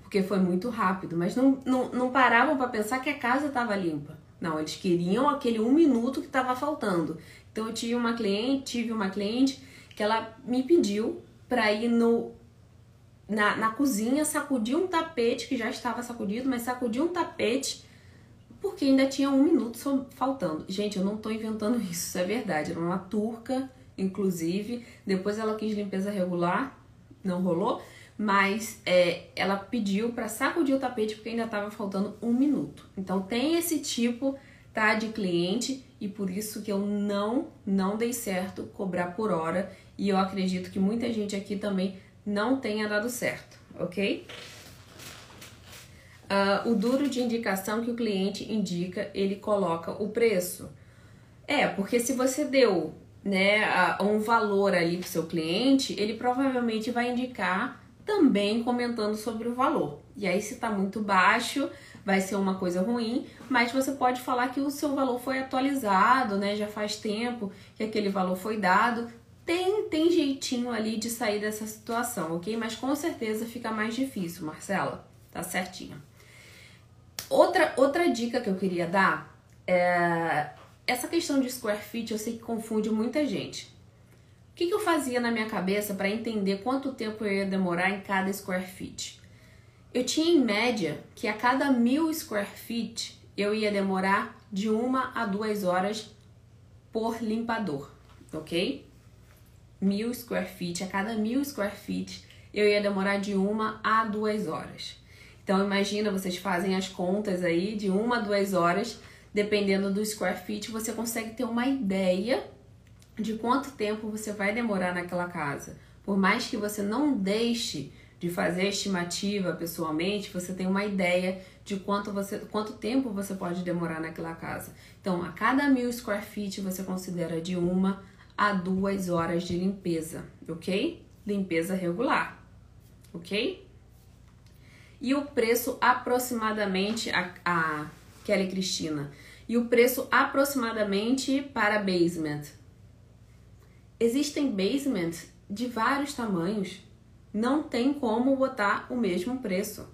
porque foi muito rápido, mas não, não, não paravam para pensar que a casa estava limpa. Não, eles queriam aquele um minuto que estava faltando. Então eu tive uma cliente, tive uma cliente que ela me pediu para ir no na, na cozinha sacudir um tapete que já estava sacudido, mas sacudir um tapete porque ainda tinha um minuto faltando. Gente, eu não estou inventando isso, isso é verdade. Era uma turca, inclusive. Depois ela quis limpeza regular, não rolou, mas é, ela pediu para sacudir o tapete porque ainda estava faltando um minuto. Então tem esse tipo tá de cliente e por isso que eu não não dei certo cobrar por hora e eu acredito que muita gente aqui também não tenha dado certo, ok? Uh, o duro de indicação que o cliente indica, ele coloca o preço. É, porque se você deu né, um valor ali para o seu cliente, ele provavelmente vai indicar também comentando sobre o valor. E aí, se está muito baixo, vai ser uma coisa ruim, mas você pode falar que o seu valor foi atualizado, né? Já faz tempo que aquele valor foi dado. Tem, tem jeitinho ali de sair dessa situação, ok? Mas com certeza fica mais difícil, Marcela. Tá certinho. Outra, outra dica que eu queria dar é essa questão de square feet eu sei que confunde muita gente. O que, que eu fazia na minha cabeça para entender quanto tempo eu ia demorar em cada square feet? Eu tinha em média que a cada mil square feet eu ia demorar de uma a duas horas por limpador, ok? Mil square feet, a cada mil square feet eu ia demorar de uma a duas horas. Então imagina, vocês fazem as contas aí de uma a duas horas dependendo do square feet, você consegue ter uma ideia de quanto tempo você vai demorar naquela casa. Por mais que você não deixe de fazer a estimativa pessoalmente, você tem uma ideia de quanto, você, quanto tempo você pode demorar naquela casa. Então, a cada mil square feet você considera de uma a duas horas de limpeza, ok? Limpeza regular, ok? E o preço aproximadamente a, a Kelly Cristina e o preço aproximadamente para basement. Existem basements de vários tamanhos. Não tem como botar o mesmo preço.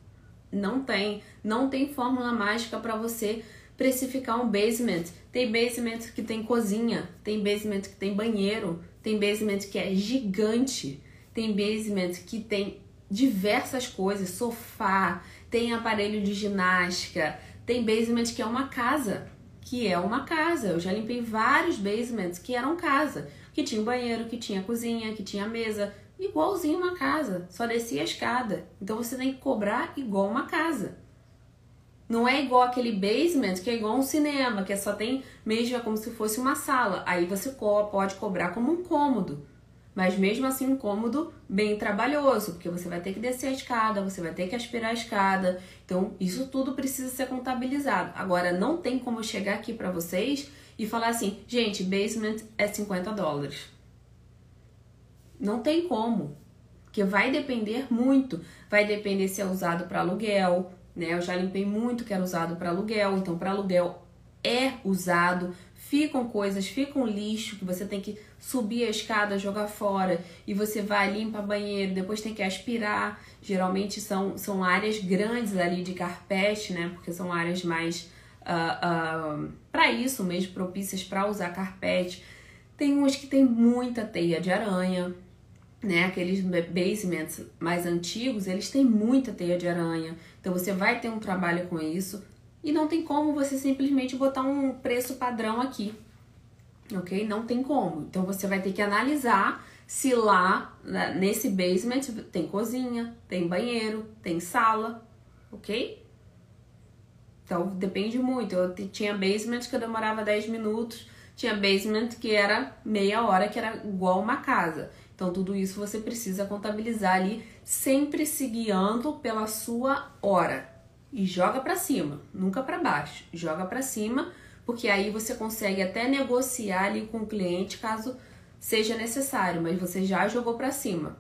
Não tem. Não tem fórmula mágica para você precificar um basement. Tem basement que tem cozinha, tem basement que tem banheiro, tem basement que é gigante, tem basement que tem diversas coisas, sofá, tem aparelho de ginástica, tem basement que é uma casa que é uma casa. Eu já limpei vários basements que eram casa, que tinha banheiro, que tinha cozinha, que tinha mesa, igualzinho uma casa, só descia a escada. Então você tem que cobrar igual uma casa. Não é igual aquele basement que é igual um cinema, que só tem mesmo é como se fosse uma sala. Aí você pode cobrar como um cômodo. Mas mesmo assim, um cômodo bem trabalhoso, porque você vai ter que descer a escada, você vai ter que aspirar a escada. Então, isso tudo precisa ser contabilizado. Agora, não tem como chegar aqui para vocês e falar assim, gente, basement é 50 dólares. Não tem como. Porque vai depender muito. Vai depender se é usado para aluguel, né? Eu já limpei muito que era usado para aluguel, então para aluguel é usado ficam coisas, fica um lixo que você tem que subir a escada, jogar fora e você vai limpa banheiro, depois tem que aspirar. Geralmente são, são áreas grandes ali de carpete, né? Porque são áreas mais uh, ah, uh, ah, para isso mesmo, propícias para usar carpete. Tem uns que tem muita teia de aranha, né? Aqueles basements mais antigos, eles têm muita teia de aranha. Então você vai ter um trabalho com isso e não tem como você simplesmente botar um preço padrão aqui, ok? Não tem como. Então você vai ter que analisar se lá nesse basement tem cozinha, tem banheiro, tem sala, ok? Então depende muito. Eu tinha basement que eu demorava 10 minutos, tinha basement que era meia hora, que era igual uma casa. Então, tudo isso você precisa contabilizar ali, sempre se guiando pela sua hora. E joga para cima, nunca para baixo. Joga para cima, porque aí você consegue até negociar ali com o cliente caso seja necessário, mas você já jogou para cima,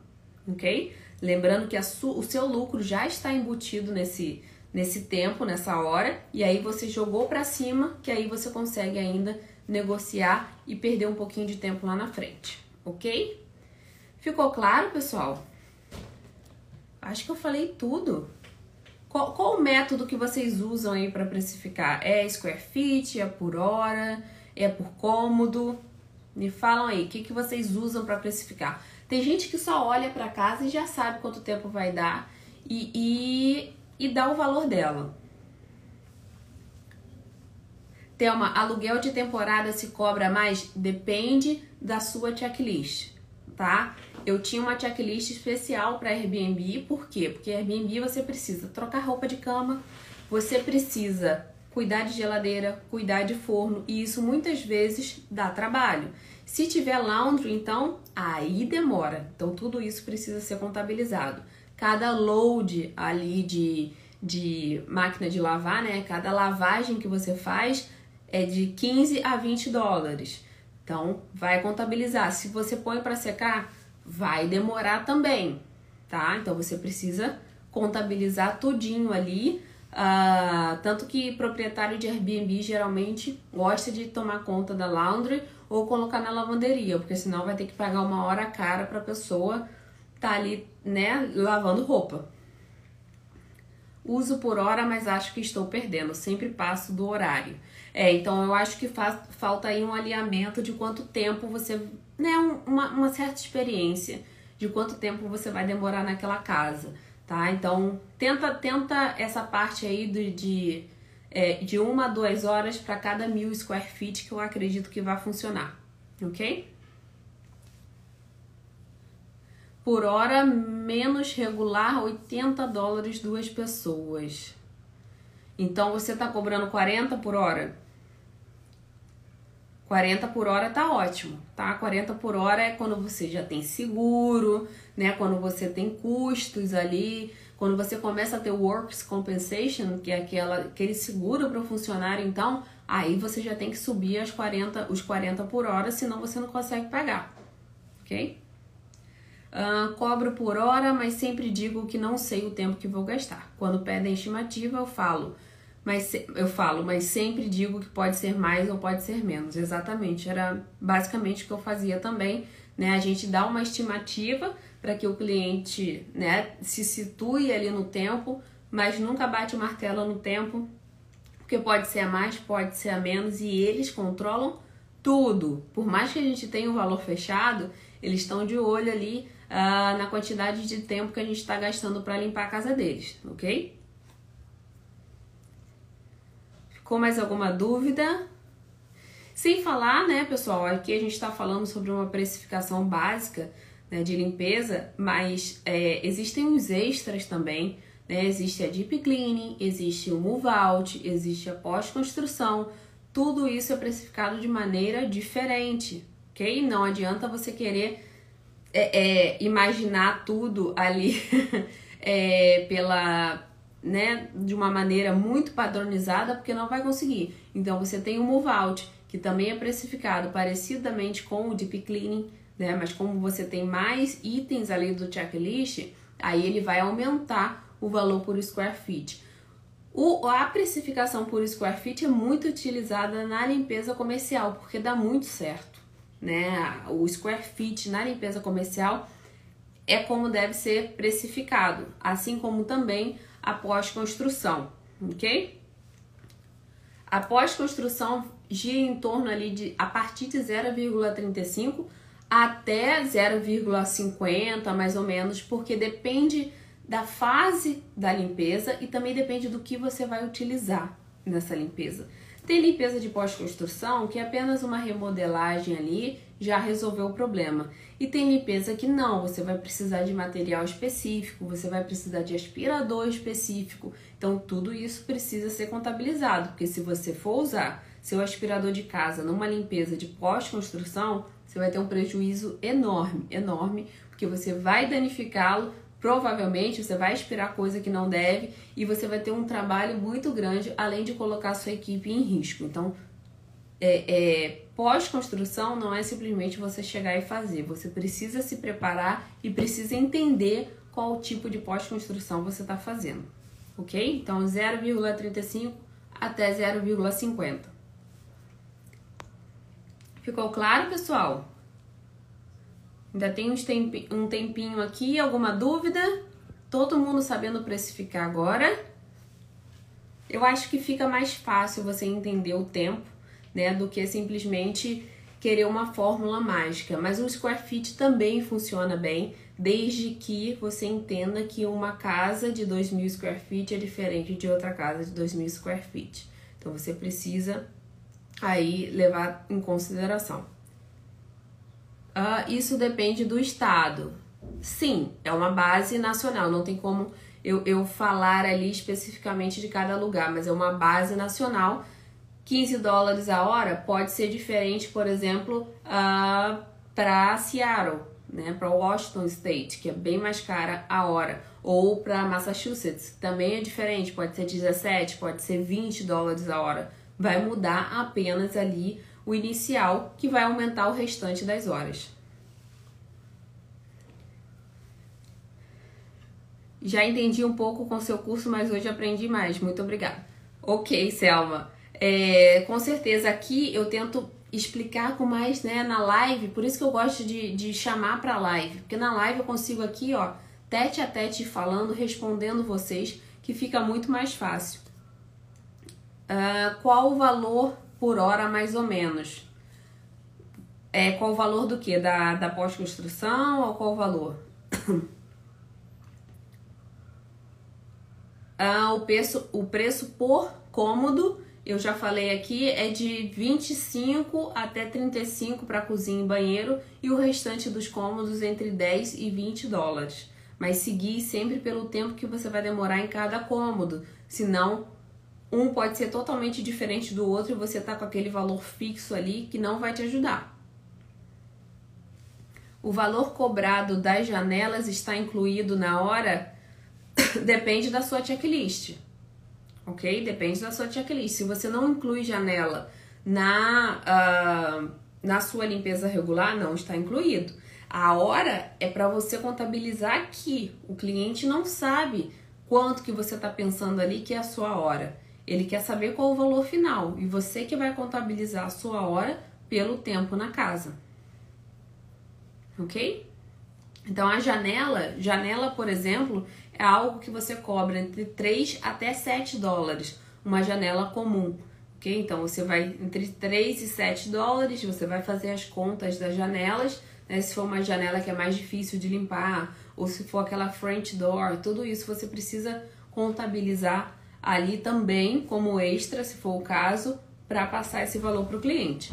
ok? Lembrando que o seu lucro já está embutido nesse, nesse tempo, nessa hora, e aí você jogou para cima, que aí você consegue ainda negociar e perder um pouquinho de tempo lá na frente, ok? Ficou claro, pessoal? Acho que eu falei tudo. Qual, qual o método que vocês usam aí para precificar? É square feet? É por hora? É por cômodo? Me falam aí, o que, que vocês usam para precificar? Tem gente que só olha para casa e já sabe quanto tempo vai dar e, e, e dá o valor dela. Thelma, aluguel de temporada se cobra mais? Depende da sua checklist, tá? Eu tinha uma checklist especial para Airbnb, por quê? Porque Airbnb você precisa trocar roupa de cama, você precisa cuidar de geladeira, cuidar de forno, e isso muitas vezes dá trabalho. Se tiver laundry, então, aí demora. Então, tudo isso precisa ser contabilizado. Cada load ali de, de máquina de lavar, né? Cada lavagem que você faz é de 15 a 20 dólares. Então, vai contabilizar. Se você põe para secar, vai demorar também, tá? Então, você precisa contabilizar tudinho ali. Uh, tanto que proprietário de Airbnb geralmente gosta de tomar conta da laundry ou colocar na lavanderia, porque senão vai ter que pagar uma hora cara para a pessoa tá ali, né, lavando roupa. Uso por hora, mas acho que estou perdendo, sempre passo do horário. É, então eu acho que falta aí um alinhamento de quanto tempo você, né, uma, uma certa experiência de quanto tempo você vai demorar naquela casa, tá? Então tenta, tenta essa parte aí do, de é, de uma a duas horas para cada mil square feet que eu acredito que vai funcionar, ok? Por hora menos regular, 80 dólares duas pessoas. Então você está cobrando 40 por hora? 40 por hora tá ótimo, tá? 40 por hora é quando você já tem seguro, né? Quando você tem custos ali, quando você começa a ter works compensation, que é aquela, aquele seguro para o funcionário, então, aí você já tem que subir as 40, os 40 por hora, senão você não consegue pagar, ok? Uh, cobro por hora, mas sempre digo que não sei o tempo que vou gastar. Quando pedem estimativa, eu falo, mas eu falo, mas sempre digo que pode ser mais ou pode ser menos. Exatamente, era basicamente o que eu fazia também, né? A gente dá uma estimativa para que o cliente né, se situe ali no tempo, mas nunca bate o martelo no tempo, porque pode ser a mais, pode ser a menos, e eles controlam tudo. Por mais que a gente tenha um valor fechado, eles estão de olho ali uh, na quantidade de tempo que a gente está gastando para limpar a casa deles, ok? Ficou mais alguma dúvida? Sem falar, né, pessoal, aqui a gente está falando sobre uma precificação básica né, de limpeza, mas é, existem os extras também. Né? Existe a deep cleaning, existe o move out, existe a pós-construção. Tudo isso é precificado de maneira diferente, ok? Não adianta você querer é, é, imaginar tudo ali é, pela, né, de uma maneira muito padronizada, porque não vai conseguir. Então você tem o move out, que também é precificado parecidamente com o deep cleaning né? Mas como você tem mais itens ali do checklist, aí ele vai aumentar o valor por square feet. O, a precificação por square feet é muito utilizada na limpeza comercial, porque dá muito certo, né? O square feet na limpeza comercial é como deve ser precificado, assim como também a pós-construção, ok? A pós-construção gira em torno ali de a partir de 0,35 até 0,50 mais ou menos, porque depende da fase da limpeza e também depende do que você vai utilizar nessa limpeza. Tem limpeza de pós-construção que é apenas uma remodelagem ali já resolveu o problema. E tem limpeza que não, você vai precisar de material específico, você vai precisar de aspirador específico. Então tudo isso precisa ser contabilizado, porque se você for usar seu aspirador de casa numa limpeza de pós-construção, você vai ter um prejuízo enorme, enorme, porque você vai danificá-lo, provavelmente você vai esperar coisa que não deve e você vai ter um trabalho muito grande, além de colocar sua equipe em risco. Então, é, é, pós-construção não é simplesmente você chegar e fazer, você precisa se preparar e precisa entender qual tipo de pós-construção você está fazendo, ok? Então, 0,35 até 0,50. Ficou claro, pessoal? Ainda tem um tempinho aqui, alguma dúvida? Todo mundo sabendo precificar agora? Eu acho que fica mais fácil você entender o tempo, né, do que simplesmente querer uma fórmula mágica. Mas o square feet também funciona bem, desde que você entenda que uma casa de 2.000 square feet é diferente de outra casa de 2.000 square feet. Então você precisa aí levar em consideração. Uh, isso depende do estado. Sim, é uma base nacional, não tem como eu, eu falar ali especificamente de cada lugar, mas é uma base nacional. 15 dólares a hora pode ser diferente, por exemplo, uh, para Seattle, né, para Washington State, que é bem mais cara a hora, ou para Massachusetts, também é diferente, pode ser 17, pode ser 20 dólares a hora vai mudar apenas ali o inicial, que vai aumentar o restante das horas. Já entendi um pouco com seu curso, mas hoje aprendi mais. Muito obrigada. Ok, Selma. É, com certeza aqui eu tento explicar com mais né, na live, por isso que eu gosto de, de chamar para live, porque na live eu consigo aqui, ó, tete a tete falando, respondendo vocês, que fica muito mais fácil. Uh, qual o valor por hora, mais ou menos? É, qual o valor do que? Da, da pós-construção ou qual o valor? uh, o, preço, o preço por cômodo, eu já falei aqui, é de 25 até 35 para cozinha e banheiro e o restante dos cômodos entre 10 e 20 dólares. Mas seguir sempre pelo tempo que você vai demorar em cada cômodo, senão um pode ser totalmente diferente do outro e você tá com aquele valor fixo ali que não vai te ajudar. O valor cobrado das janelas está incluído na hora? Depende da sua checklist. Ok? Depende da sua checklist. Se você não inclui janela na, uh, na sua limpeza regular, não está incluído. A hora é para você contabilizar aqui. O cliente não sabe quanto que você está pensando ali que é a sua hora. Ele quer saber qual o valor final e você que vai contabilizar a sua hora pelo tempo na casa. Ok? Então a janela, janela, por exemplo, é algo que você cobra entre 3 até 7 dólares, uma janela comum. Ok? Então você vai entre 3 e 7 dólares, você vai fazer as contas das janelas, né? Se for uma janela que é mais difícil de limpar, ou se for aquela French door, tudo isso você precisa contabilizar ali também como extra, se for o caso, para passar esse valor para o cliente.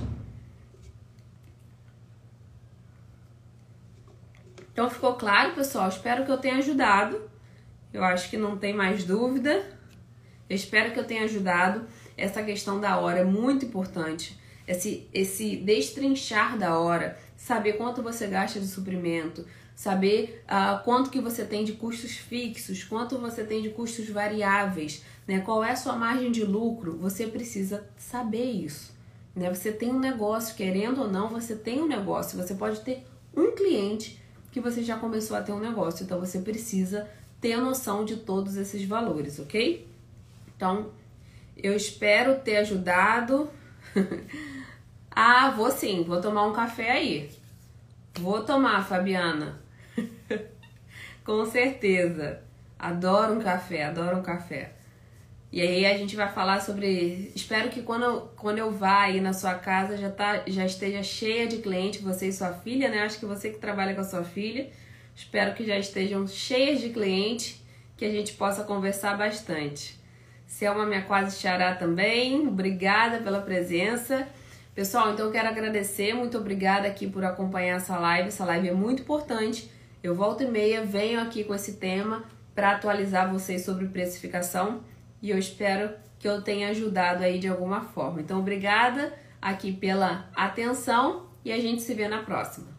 Então ficou claro, pessoal? Espero que eu tenha ajudado. Eu acho que não tem mais dúvida. Eu espero que eu tenha ajudado. Essa questão da hora é muito importante. Esse, esse destrinchar da hora, saber quanto você gasta de suprimento, saber uh, quanto que você tem de custos fixos, quanto você tem de custos variáveis, né? Qual é a sua margem de lucro? Você precisa saber isso. Né? Você tem um negócio, querendo ou não, você tem um negócio. Você pode ter um cliente que você já começou a ter um negócio, então você precisa ter noção de todos esses valores, ok? Então, eu espero ter ajudado. ah, vou sim, vou tomar um café aí. Vou tomar, Fabiana. Com certeza. Adoro um café, adoro um café. E aí a gente vai falar sobre. Espero que quando eu, quando eu vá aí na sua casa já, tá, já esteja cheia de cliente, você e sua filha, né? Acho que você que trabalha com a sua filha. Espero que já estejam cheias de cliente, que a gente possa conversar bastante. Selma, minha quase xará também, obrigada pela presença. Pessoal, então eu quero agradecer, muito obrigada aqui por acompanhar essa live. Essa live é muito importante. Eu volto e meia, venho aqui com esse tema para atualizar vocês sobre precificação e eu espero que eu tenha ajudado aí de alguma forma. Então, obrigada aqui pela atenção e a gente se vê na próxima.